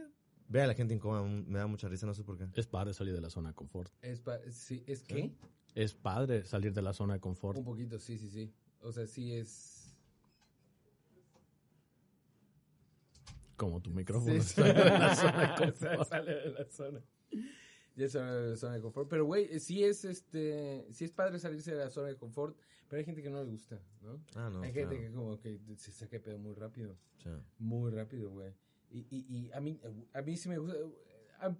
Ve a la gente incómoda, me da mucha risa, no sé por qué. Es padre salir de la zona de confort. Es, pa- sí, ¿es qué? Es padre salir de la zona de confort. Un poquito, sí, sí, sí. O sea, sí es... Como tu micrófono. Sí, sale de la zona de O sea, confort. sale de la zona. Ya sale de la zona de confort. Pero, güey, eh, sí es, este... Sí es padre salirse de la zona de confort, pero hay gente que no le gusta, ¿no? Ah, no. hay claro. gente que como que se saca pedo muy rápido. Ya. Muy rápido, güey. Y, y, y a mí, a mí sí me gusta.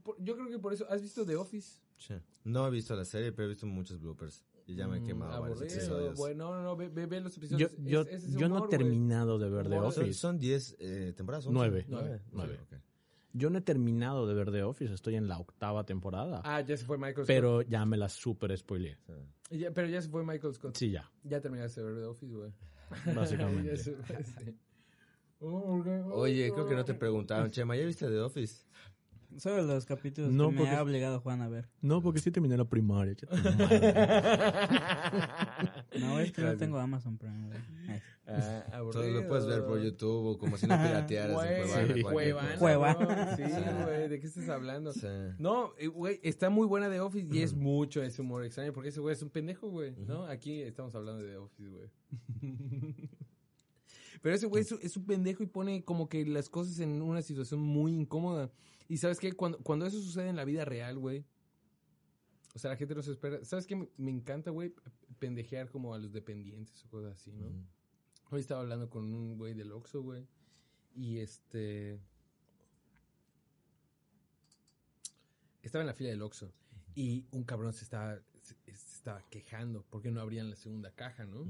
por- Yo creo que por eso. ¿Has visto The Office? Sí. No he visto la serie, pero he visto muchos bloopers. Y ya me he Mm, quemado varios aburrido. episodios. Bueno, no, no, ve, ve, ve los Yo, episodios. yo, Es- es yo no he terminado de ver The Office. Son 10 eh, temporadas. once? Nueve. Nueve. Nueve. Yo no he terminado de ver The Office. Estoy en la octava temporada. Ah, ya se fue Michael Scott. pero ya me la super spoileé. Ya- pero ya se fue Michael Scott. Sí, ya. Ya terminaste de ver The Office, güey. Básicamente. Se fue, sí. Oye, creo que no te preguntaron, Chema, ¿ya viste The Office? Solo los capítulos No, que me porque- ha obligado Juan a ver. No, porque sí terminé la primaria. No, es que no tengo Amazon Prime, Ay. Ah, Todo lo puedes ver por YouTube o como si no piratearas en Cuevana. Cuevana. Sí, güey, ¿de qué estás hablando? Sí. No, eh, güey, está muy buena The Office y es mucho ese humor extraño porque ese güey es un pendejo, güey, ¿no? Aquí estamos hablando de The Office, güey. Pero ese güey es, es un pendejo y pone como que las cosas en una situación muy incómoda. Y sabes qué, cuando, cuando eso sucede en la vida real, güey, o sea, la gente no se espera. ¿Sabes qué? Me, encanta, güey, pendejear como a los dependientes o cosas así, ¿no? Hoy estaba hablando con un güey del Oxxo, güey. Y este... Estaba en la fila del Oxxo. Y un cabrón se estaba, se, estaba quejando porque no abrían la segunda caja, ¿no?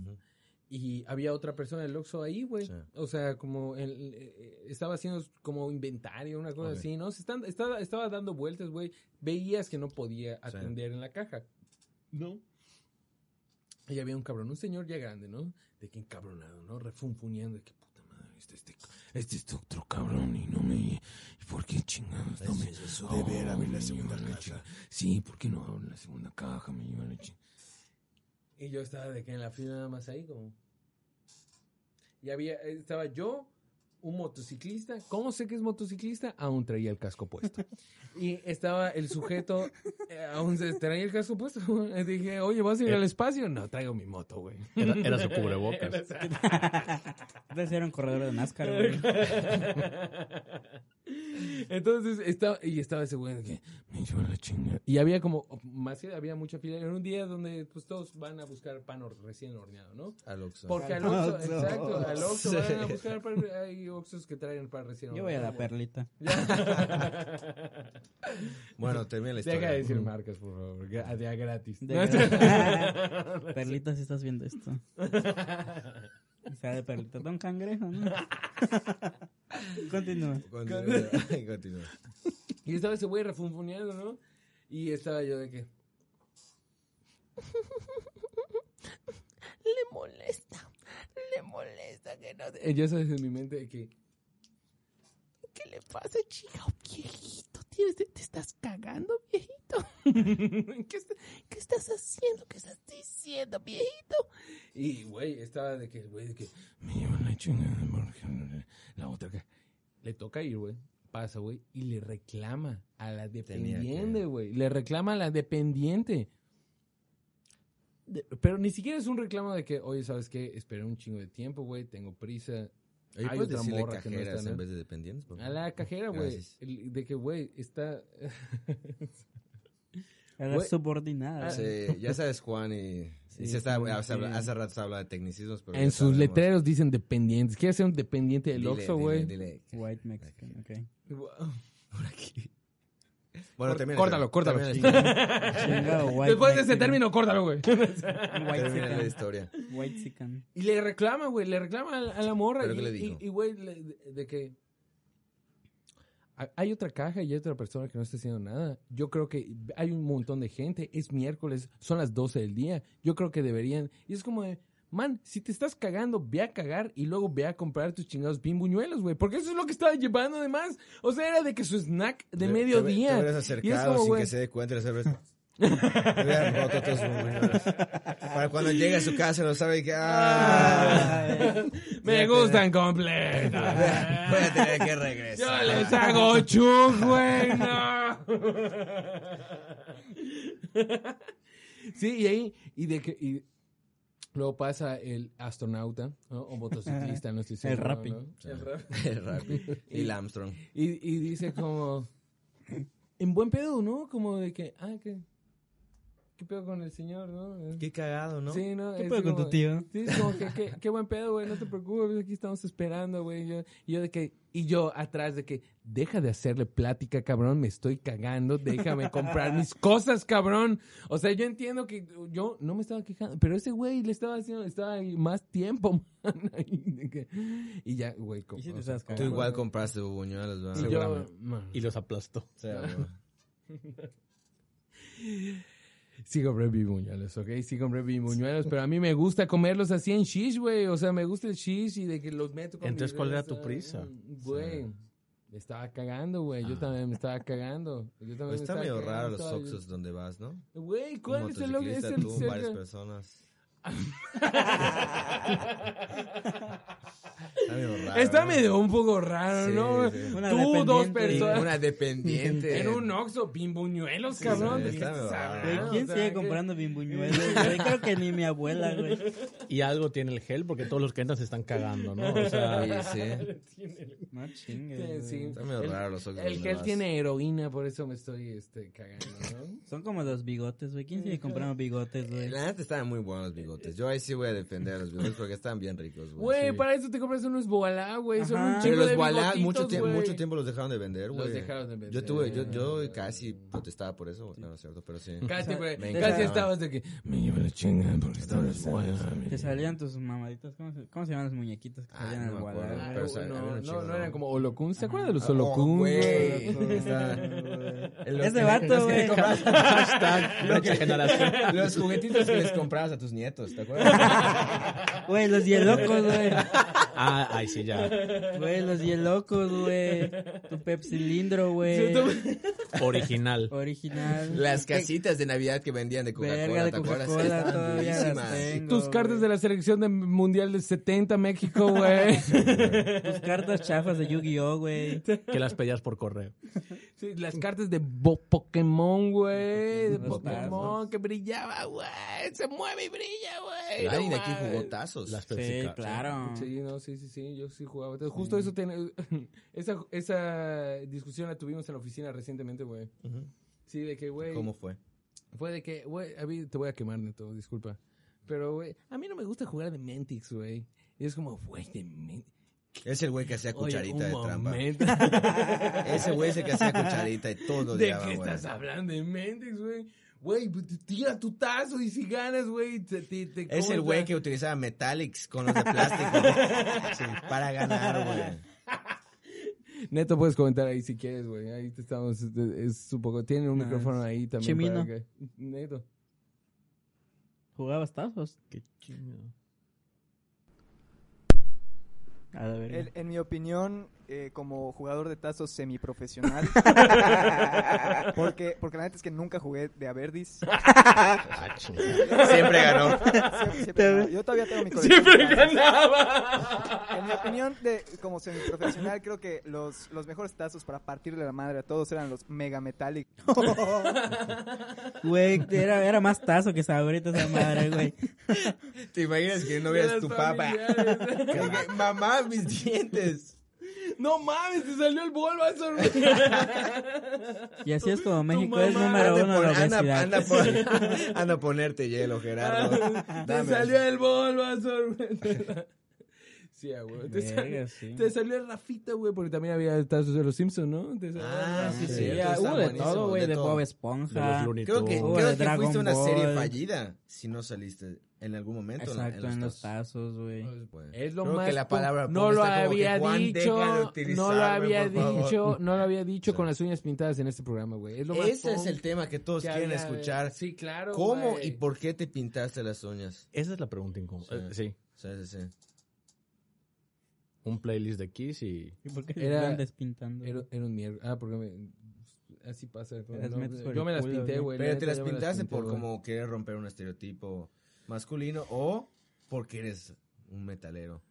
Y había otra persona del Oxxo ahí, güey. Sí. O sea, como el- eh, estaba haciendo como inventario, una cosa así, ¿no? Se están, estaba, estaba dando vueltas, güey. Veías que no podía Sí. atender en la caja. ¿No? Y había un cabrón, un señor ya grande, ¿no? De que encabronado, ¿no? Refunfuneando, de que puta madre, este, este, este es otro cabrón y no me... ¿Y por qué chingados no me... Eso Oh, me lleva la caja. Sí, ¿por qué no abren la segunda caja? Me lleva la chingada. Y yo estaba de que en la fila nada más ahí como... Y había, estaba yo, un motociclista. ¿Cómo sé que es motociclista? Aún traía el casco puesto. Y estaba el sujeto, eh, aún se traía el casco puesto. Dije, oye, ¿vas a ir al espacio? No, traigo mi moto, güey. Era, era su cubrebocas. Ustedes eran corredor de NASCAR, güey. Entonces estaba, y estaba ese güey de que me lleva la chinga. Y había como, más que había mucha fila. Era un día donde pues todos van a buscar pan recién horneado, ¿no? Al Oxxo. Porque al Oxxo, exacto, al Oxxo Sí. van a buscar pan. Hay Oxxos que traen pan recién Yo voy a horneado. la perlita. Bueno, termina la historia. Deja de decir marcas, por favor. gra- De a gratis. De- Perlita, si estás viendo esto. O sea, de perlita. Don Cangrejo, ¿no? Continúa. Continúa. Continúa. Y estaba ese güey refunfuneando, ¿no? Y estaba yo de que... Le molesta, le molesta que no... te-". Yo sabes en mi mente de que... ¿Qué le pasa, chica? Viejito, ¿tienes- te, te estás cagando, viejito. ¿Qué, está- qué estás haciendo? ¿Qué estás diciendo, viejito? Y, güey, estaba de que, güey, de que... Me llevan la chingada porque la otra que... Le toca ir, güey. Pasa, güey. Y le reclama a la dependiente, que- güey. Le reclama a la dependiente. De- pero ni siquiera es un reclamo de que, oye, ¿sabes qué? Esperé un chingo de tiempo, güey. Tengo prisa. Oye, Hay ¿puedes otra decirle morra que no cajeras está, ¿no? en vez de dependientes? A la cajera, güey. De que, güey, está... Era Güey. subordinada. Sí, ya sabes, Juan, y, y se está, hace, hace rato se habla de tecnicismos, pero en sus sabemos. letreros dicen dependientes. ¿Quieres ser un dependiente del Oxxo, güey? White Mexican, ok. Por aquí. Bueno, termina. córtalo, córtalo. Después de ese término, córtalo, güey. White Termina la historia. White chican. Y le reclama, güey, le reclama a, la- morra. ¿Pero y, qué le dijo? Y, güey, le- de, de que ha- hay otra caja y hay otra persona que no está haciendo nada. Yo creo que hay un montón de gente. Es miércoles, son las 12 del día. Yo creo que deberían. Y es como de, man, si te estás cagando, ve a cagar y luego ve a comprar tus chingados bimbuñuelos, güey. Porque eso es lo que estaba llevando además. O sea, era de que su snack de Te- Te, mediodía. te Y es acercado como, sin que se dé cuenta y todos buñuelos. Para cuando llegue a su casa lo sabe que. ¡Ah! Me gustan completos. Voy a tener que Yo regresar. les hago chug, güey, no. sí, y ahí, y de que, y luego pasa el astronauta, ¿no? o motociclista, no estoy seguro. Rappi. ¿no? El Rappi. El Rappi. Y el Armstrong. Y, y dice como, en buen pedo, ¿no? Como de que, ah, que, ¿qué pedo con el señor, no? Qué cagado, ¿no? Sí, ¿no? ¿Qué Es pedo con como- tu tío? Sí, es como que, que- qué buen pedo, güey, no te preocupes, aquí estamos esperando, güey. Yo- Y yo de que, Y yo atrás de que, deja de hacerle plática, cabrón, me estoy cagando, déjame comprar mis cosas, cabrón. O sea, yo entiendo que yo no me estaba quejando, pero ese güey le estaba haciendo, estaba ahí más tiempo, man. Y ya, güey, co- Y sí te o sea, Tú cagando. igual compraste buñuelos, ¿verdad? y yo, Seguramente. man, Y los aplastó. Sí, güey. Sí compré bibuñuelos, ¿ok? Sí compré pero a mí me gusta comerlos así en shish, güey. O sea, me gusta el shish y de que los meto con Entonces, mi ¿cuál era tu prisa? Güey, me estaba cagando, güey. Yo también me estaba cagando. Yo también me Está estaba medio cagando, raro los Oxxos donde vas, ¿no? Güey, ¿cuál es el es el tú, varias personas. Está medio raro. Está ¿no? medio un poco raro, Sí, ¿no? sí. Tú, dos dependiente. personas. Una dependiente. En un Oxxo, bimbuñuelos, cabrón. sí, raro. ¿quién O sea, sigue que- comprando bimbuñuelos? Creo que ni mi abuela, güey. Y algo tiene el gel porque todos los que entran se están cagando, ¿no? O sea, Sí. No chingues. Está medio El- raro los Oxxos El gel tiene heroína, por eso me estoy este, cagando, ¿no? Son como los bigotes, güey. ¿Quién sigue comprando bigotes, güey? La neta estaban muy buenos los bigotes. Yo ahí sí voy a defender a los bigotes porque están bien ricos, güey. Güey, Sí. para eso te compras unos Boalá, güey. Son un Pero chingo los bigotitos, mucho, tiempo, güey. mucho tiempo los dejaron de vender, güey. Los dejaron de vender. Yo tuve, yo, yo casi protestaba por eso, no, no es cierto, pero sí. Casi, güey. Casi estabas de que me lleva la chingada porque estaba Te salían tus mamaditas. ¿Cómo se, cómo se llaman los muñequitos que Ah, salían pero, sea, había no, no, no eran como Holocun. ¿Se acuerdan de los Oh, Holocun? güey. Ese vato, güey. hashtag. Los juguetitos que les comprabas a tus nietos, ¿te? Güey, los hielocos, güey. Ah, ay, sí, ya. Güey, los hielocos, güey. Tu Pepsi Lindro, güey. Original. Original. Las casitas de Navidad que vendían de Verga Coca-Cola, de ¿te acuerdas? Todavía las durísimas. tengo. Tus cartas de la selección de mundial del 70 México, güey. Tus cartas chafas de Yu-Gi-Oh, güey. Que las pedías por correo. Sí, las cartas de Bo- Pokémon, güey. De Pokémon que brillaba, güey. Se mueve y brilla, güey. Nadie No de aquí jugó tazos. Las Sí, claro. Sí, no, sí, sí, sí, yo sí jugaba. Entonces, justo eso tiene, esa, esa discusión la tuvimos en la oficina recientemente, güey. Ujú. Sí, de que, güey, ¿Cómo fue? fue de que, güey, a mí te voy a quemar, Neto, disculpa. Pero, güey, a mí no me gusta jugar de Mentix, güey. Y es como, güey, de Mentix. Es el güey que hacía cucharita de trampa. momento. Ese güey es el que hacía cucharita y todos lo ¿De odiaban, qué güey. estás hablando de Mentix, güey? Güey, pues, tira tu tazo y si ganas, güey, te, te, te Es el ¿cómo güey que utilizaba Metallics con los de plástico Sí, para ganar, güey. Neto, puedes comentar ahí si quieres, güey. Ahí te estamos, es, un poco, tiene un No, micrófono ahí también. Chimino. para que- Neto. ¿Jugabas tazos? Qué chingo. A la. En, en mi opinión, eh, como jugador de tazos semiprofesional, porque, porque la neta es que nunca jugué de Averdis. Ah. Siempre ganó. Siempre- siempre ganaba. Yo todavía tengo mi colección. Siempre ganaba. En mi opinión, de, como semiprofesional, creo que los, los mejores tazos para partirle la madre a todos eran los Mega Metallic. Güey, era, era más tazo que sabrita esa madre, güey. ¿Te imaginas que no veas tu papa? Que, Mamá, mis dientes. No mames, te salió el Bulbasaur. Y así es como México es número Anda, uno de anda, obesidad. anda, pon- anda a ponerte hielo, Gerardo. te Dame. salió el Bulbasaur. Sí, ah, güey. Te, salió- sí. te salió el Rafita, güey, porque también había tazos de los Simpsons, ¿no? Te salió Ah, sí, sí. hubo de todo, güey, de de. Bob De Esponja. los Looney Creo que, creo de que fuiste una serie fallida si no saliste en algún momento. Exacto, en los tazos. güey. Pues, Es lo creo más que la palabra no lo había dicho, no lo había dicho, no lo había dicho con las uñas pintadas en este programa, güey. Es lo más Ese es el tema que todos que quieren había- escuchar. Sí, claro. ¿Cómo y por qué te pintaste las uñas? Esa es la pregunta incómoda. Sí. Eh, Sí. Sí, sí, sí. Un playlist de Kiss y... ¿Y por qué se Era- están despintando? Era, era un miércoles. Ah, porque me, así pasa. No, yo me las pinté, güey. Pero te las pintaste por como querer romper un estereotipo masculino o porque eres un metalero.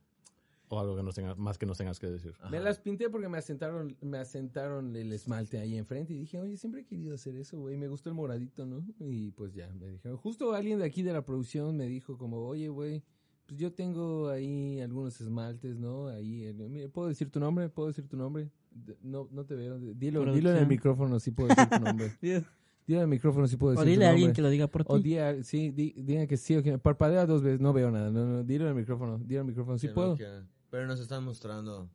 O algo que no tengas, más que no tengas que decir. Me las pinté porque me asentaron, me asentaron el esmalte ahí enfrente y dije, oye, siempre he querido hacer eso, güey. Me gustó el moradito, ¿no? Y pues ya, me dijeron. Justo alguien de aquí de la producción me dijo como, oye, güey, pues yo tengo ahí algunos esmaltes, ¿no? Ahí, ¿puedo decir tu nombre? ¿Puedo decir tu nombre? No, no te veo. Dilo, dilo en el micrófono, sí puedo decir tu nombre. En el micrófono, sí puedo decir O dile a alguien que lo diga por O ti. di a- sí, di, diga que sí o que parpadea dos veces, no veo nada. No, no, dilo en el micrófono, dilo en el micrófono, sí no puedo. Pero nos están mostrando.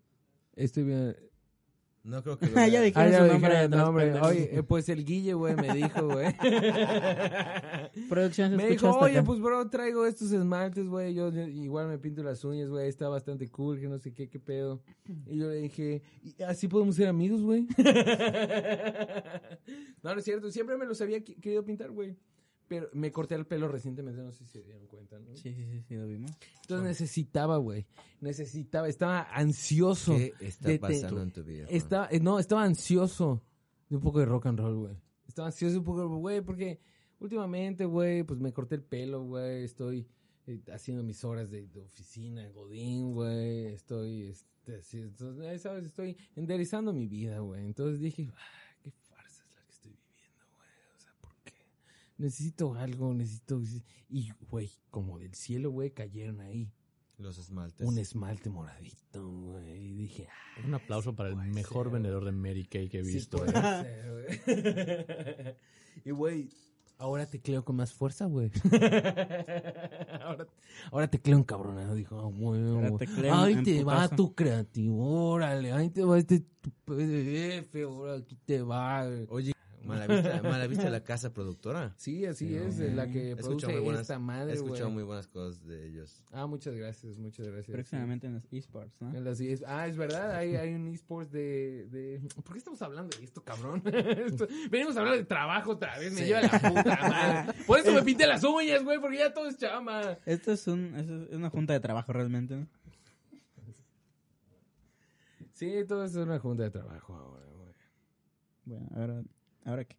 Estoy bien. No creo que lo Ah, ya vea. dije. Ah, Dijeron ya su nombre dijeron nombre. Oye, eh, pues el Guille, güey, me dijo, güey. Producción Me dijo, oye, acá. pues bro, traigo estos esmaltes, güey. Yo yo igual me pinto las uñas, güey. Está bastante cool, que no sé qué, qué pedo. Y yo le dije, "¿Y así podemos ser amigos, güey. no, no es cierto. Siempre me los había querido pintar, güey. Pero me corté el pelo recientemente, no sé si se dieron cuenta, ¿no? Sí, sí, sí, sí, lo vimos. Entonces necesitaba, güey. Necesitaba, estaba ansioso. ¿Qué está de- pasando en tu vida? Estaba, eh, no, estaba ansioso de un poco de rock and roll, güey. Estaba ansioso de un poco, güey, porque últimamente, güey, pues me corté el pelo, güey. Estoy eh, haciendo mis horas de, de oficina, godín, güey. Estoy, este, así, entonces, ¿sabes? Estoy enderezando mi vida, güey. Entonces dije, ah, qué farsa es la que estoy viviendo, güey. O sea, ¿por qué? Necesito algo, necesito... Y, güey, como del cielo, güey, cayeron ahí. Los esmaltes. Un esmalte moradito, güey. Y dije, ah, Un aplauso para el mejor ser, vendedor de Mary Kay que he Sí visto. eh. ser, güey. y, güey, ahora tecleo con más fuerza, güey. ahora, ahora tecleo encabronado. Dijo, ah, güey, Ahora güey. tecleo Ay, en te va putazo. tu creativo, órale. Ahí te va este tu PDF, ahora aquí te va. güey. Oye, Malavista, Malavista la casa productora. Sí, así Sí, es, la que He escuchado produce muy buenas, esta he madre, escuchado güey. muy buenas cosas de ellos. Ah, muchas gracias, muchas gracias. Próximamente en los esports, ¿no? En las- es- ah, es verdad, hay, hay un esports de, de... ¿Por qué estamos hablando de esto, cabrón? Esto- venimos a hablar de trabajo otra vez, me Sí. lleva la puta madre. Por eso me pinté las uñas, güey, porque ya todo es chama. Esto es, un, esto es una junta de trabajo realmente, ¿no? Sí, todo eso es una junta de trabajo ahora, güey. Bueno, ahora, ¿ahora qué?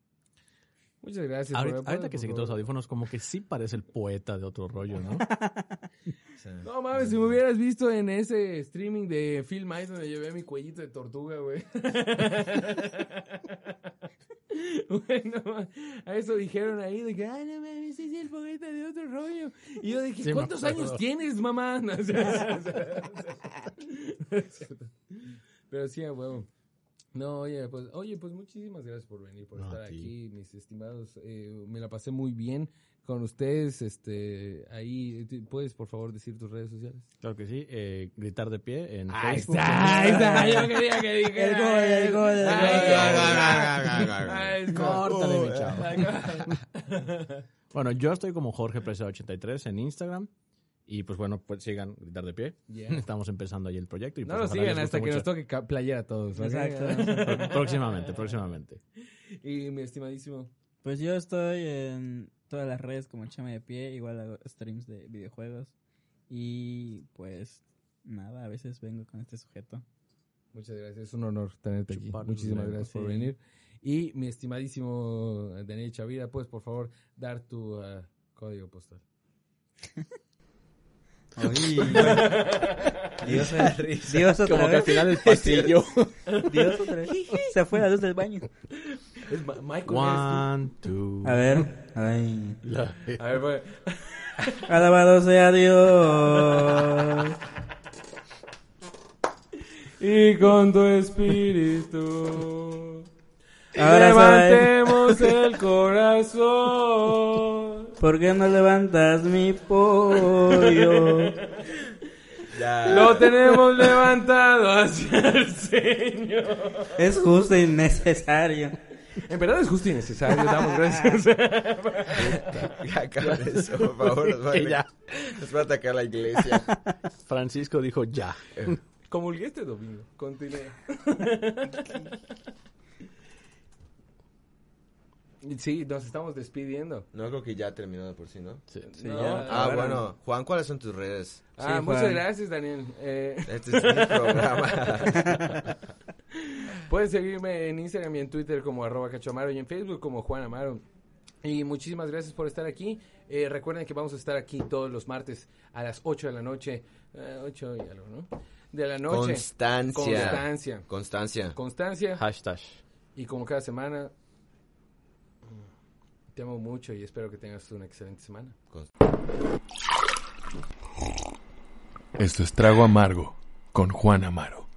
Muchas gracias. Ahorita, por- ahorita que por se quitó los audífonos, como que sí parece el poeta de otro rollo, ¿no? No mames, si me hubieras visto en ese streaming de Phil Mice donde llevé mi cuellito de tortuga, güey. Güey, no mames. A eso dijeron ahí de que, ay, no mames, ese es el poeta de otro rollo. Y yo dije, Sí, ¿cuántos años tienes, mamá? No, o sea, o sea, no es cierto. Pero sí, a huevo. No, oye, pues, oye, pues muchísimas gracias por venir, por No, estar aquí, mis estimados. Eh, me la pasé muy bien con ustedes. Este, ahí, ¿tú ¿puedes por favor decir tus redes sociales? Claro que sí. eh, gritar de pie en Ahí Facebook. está, ahí está. Yo quería que dijera. El gol, el gol, el Ay, gol. ay, ay, Córtale, mi chavo. Bueno, yo estoy como Jorge Presa 83 en Instagram. Y pues bueno, pues sigan gritar de pie. Yeah. Estamos empezando ahí el proyecto. Y No pues, lo ojalá sigan hasta que nos mucho. toque ca- playera a todos. Exacto. Pró- Próximamente, próximamente. Y mi estimadísimo. Pues yo estoy en todas las redes como Chama de Pie, igual hago streams de videojuegos. Y pues nada, a veces vengo con este sujeto. Muchas gracias. Es un honor tenerte aquí. Chupar Muchísimas gracias por sí. venir. Y mi estimadísimo Daniel Chavira, puedes por favor dar tu ah, código postal. Dios, Dios otra Como que al vez. final del pasillo. Dios otra vez. Se fue la luz del baño. Es Ma- Michael. One, two. A ver. Ay. La-. A ver, pues. Alabado sea Dios. Y con tu espíritu. Ahora sabe. levantemos el corazón. ¿Por qué no levantas mi pollo? Lo tenemos levantado hacia el Señor. Es justo y necesario. En verdad es justo y necesario, damos gracias. Ya eso, por favor. Nos va, a, ya. nos va a atacar la iglesia. Francisco dijo ya. Comulgué este domingo. Continúa. Sí, nos estamos despidiendo. No, creo que ya terminó de por sí, ¿no? Sí. Sí, No, ya. Ah, bueno. Juan, ¿cuáles son tus redes? Ah, Sí, muchas gracias, Daniel. Eh, Este es mi programa. pueden seguirme en Instagram y en Twitter como arroba cachamaro y en Facebook como Juan Amaro. Y muchísimas gracias por estar aquí. Eh, recuerden que vamos a estar aquí todos los martes a las 8 de la noche. Eh, 8 y algo, ¿no? De la noche. Constancia. Constancia. Constancia. Constancia. Hashtag. Y como cada semana, te amo mucho y espero que tengas una excelente semana. Esto es Trago Amargo con Juan Amaro.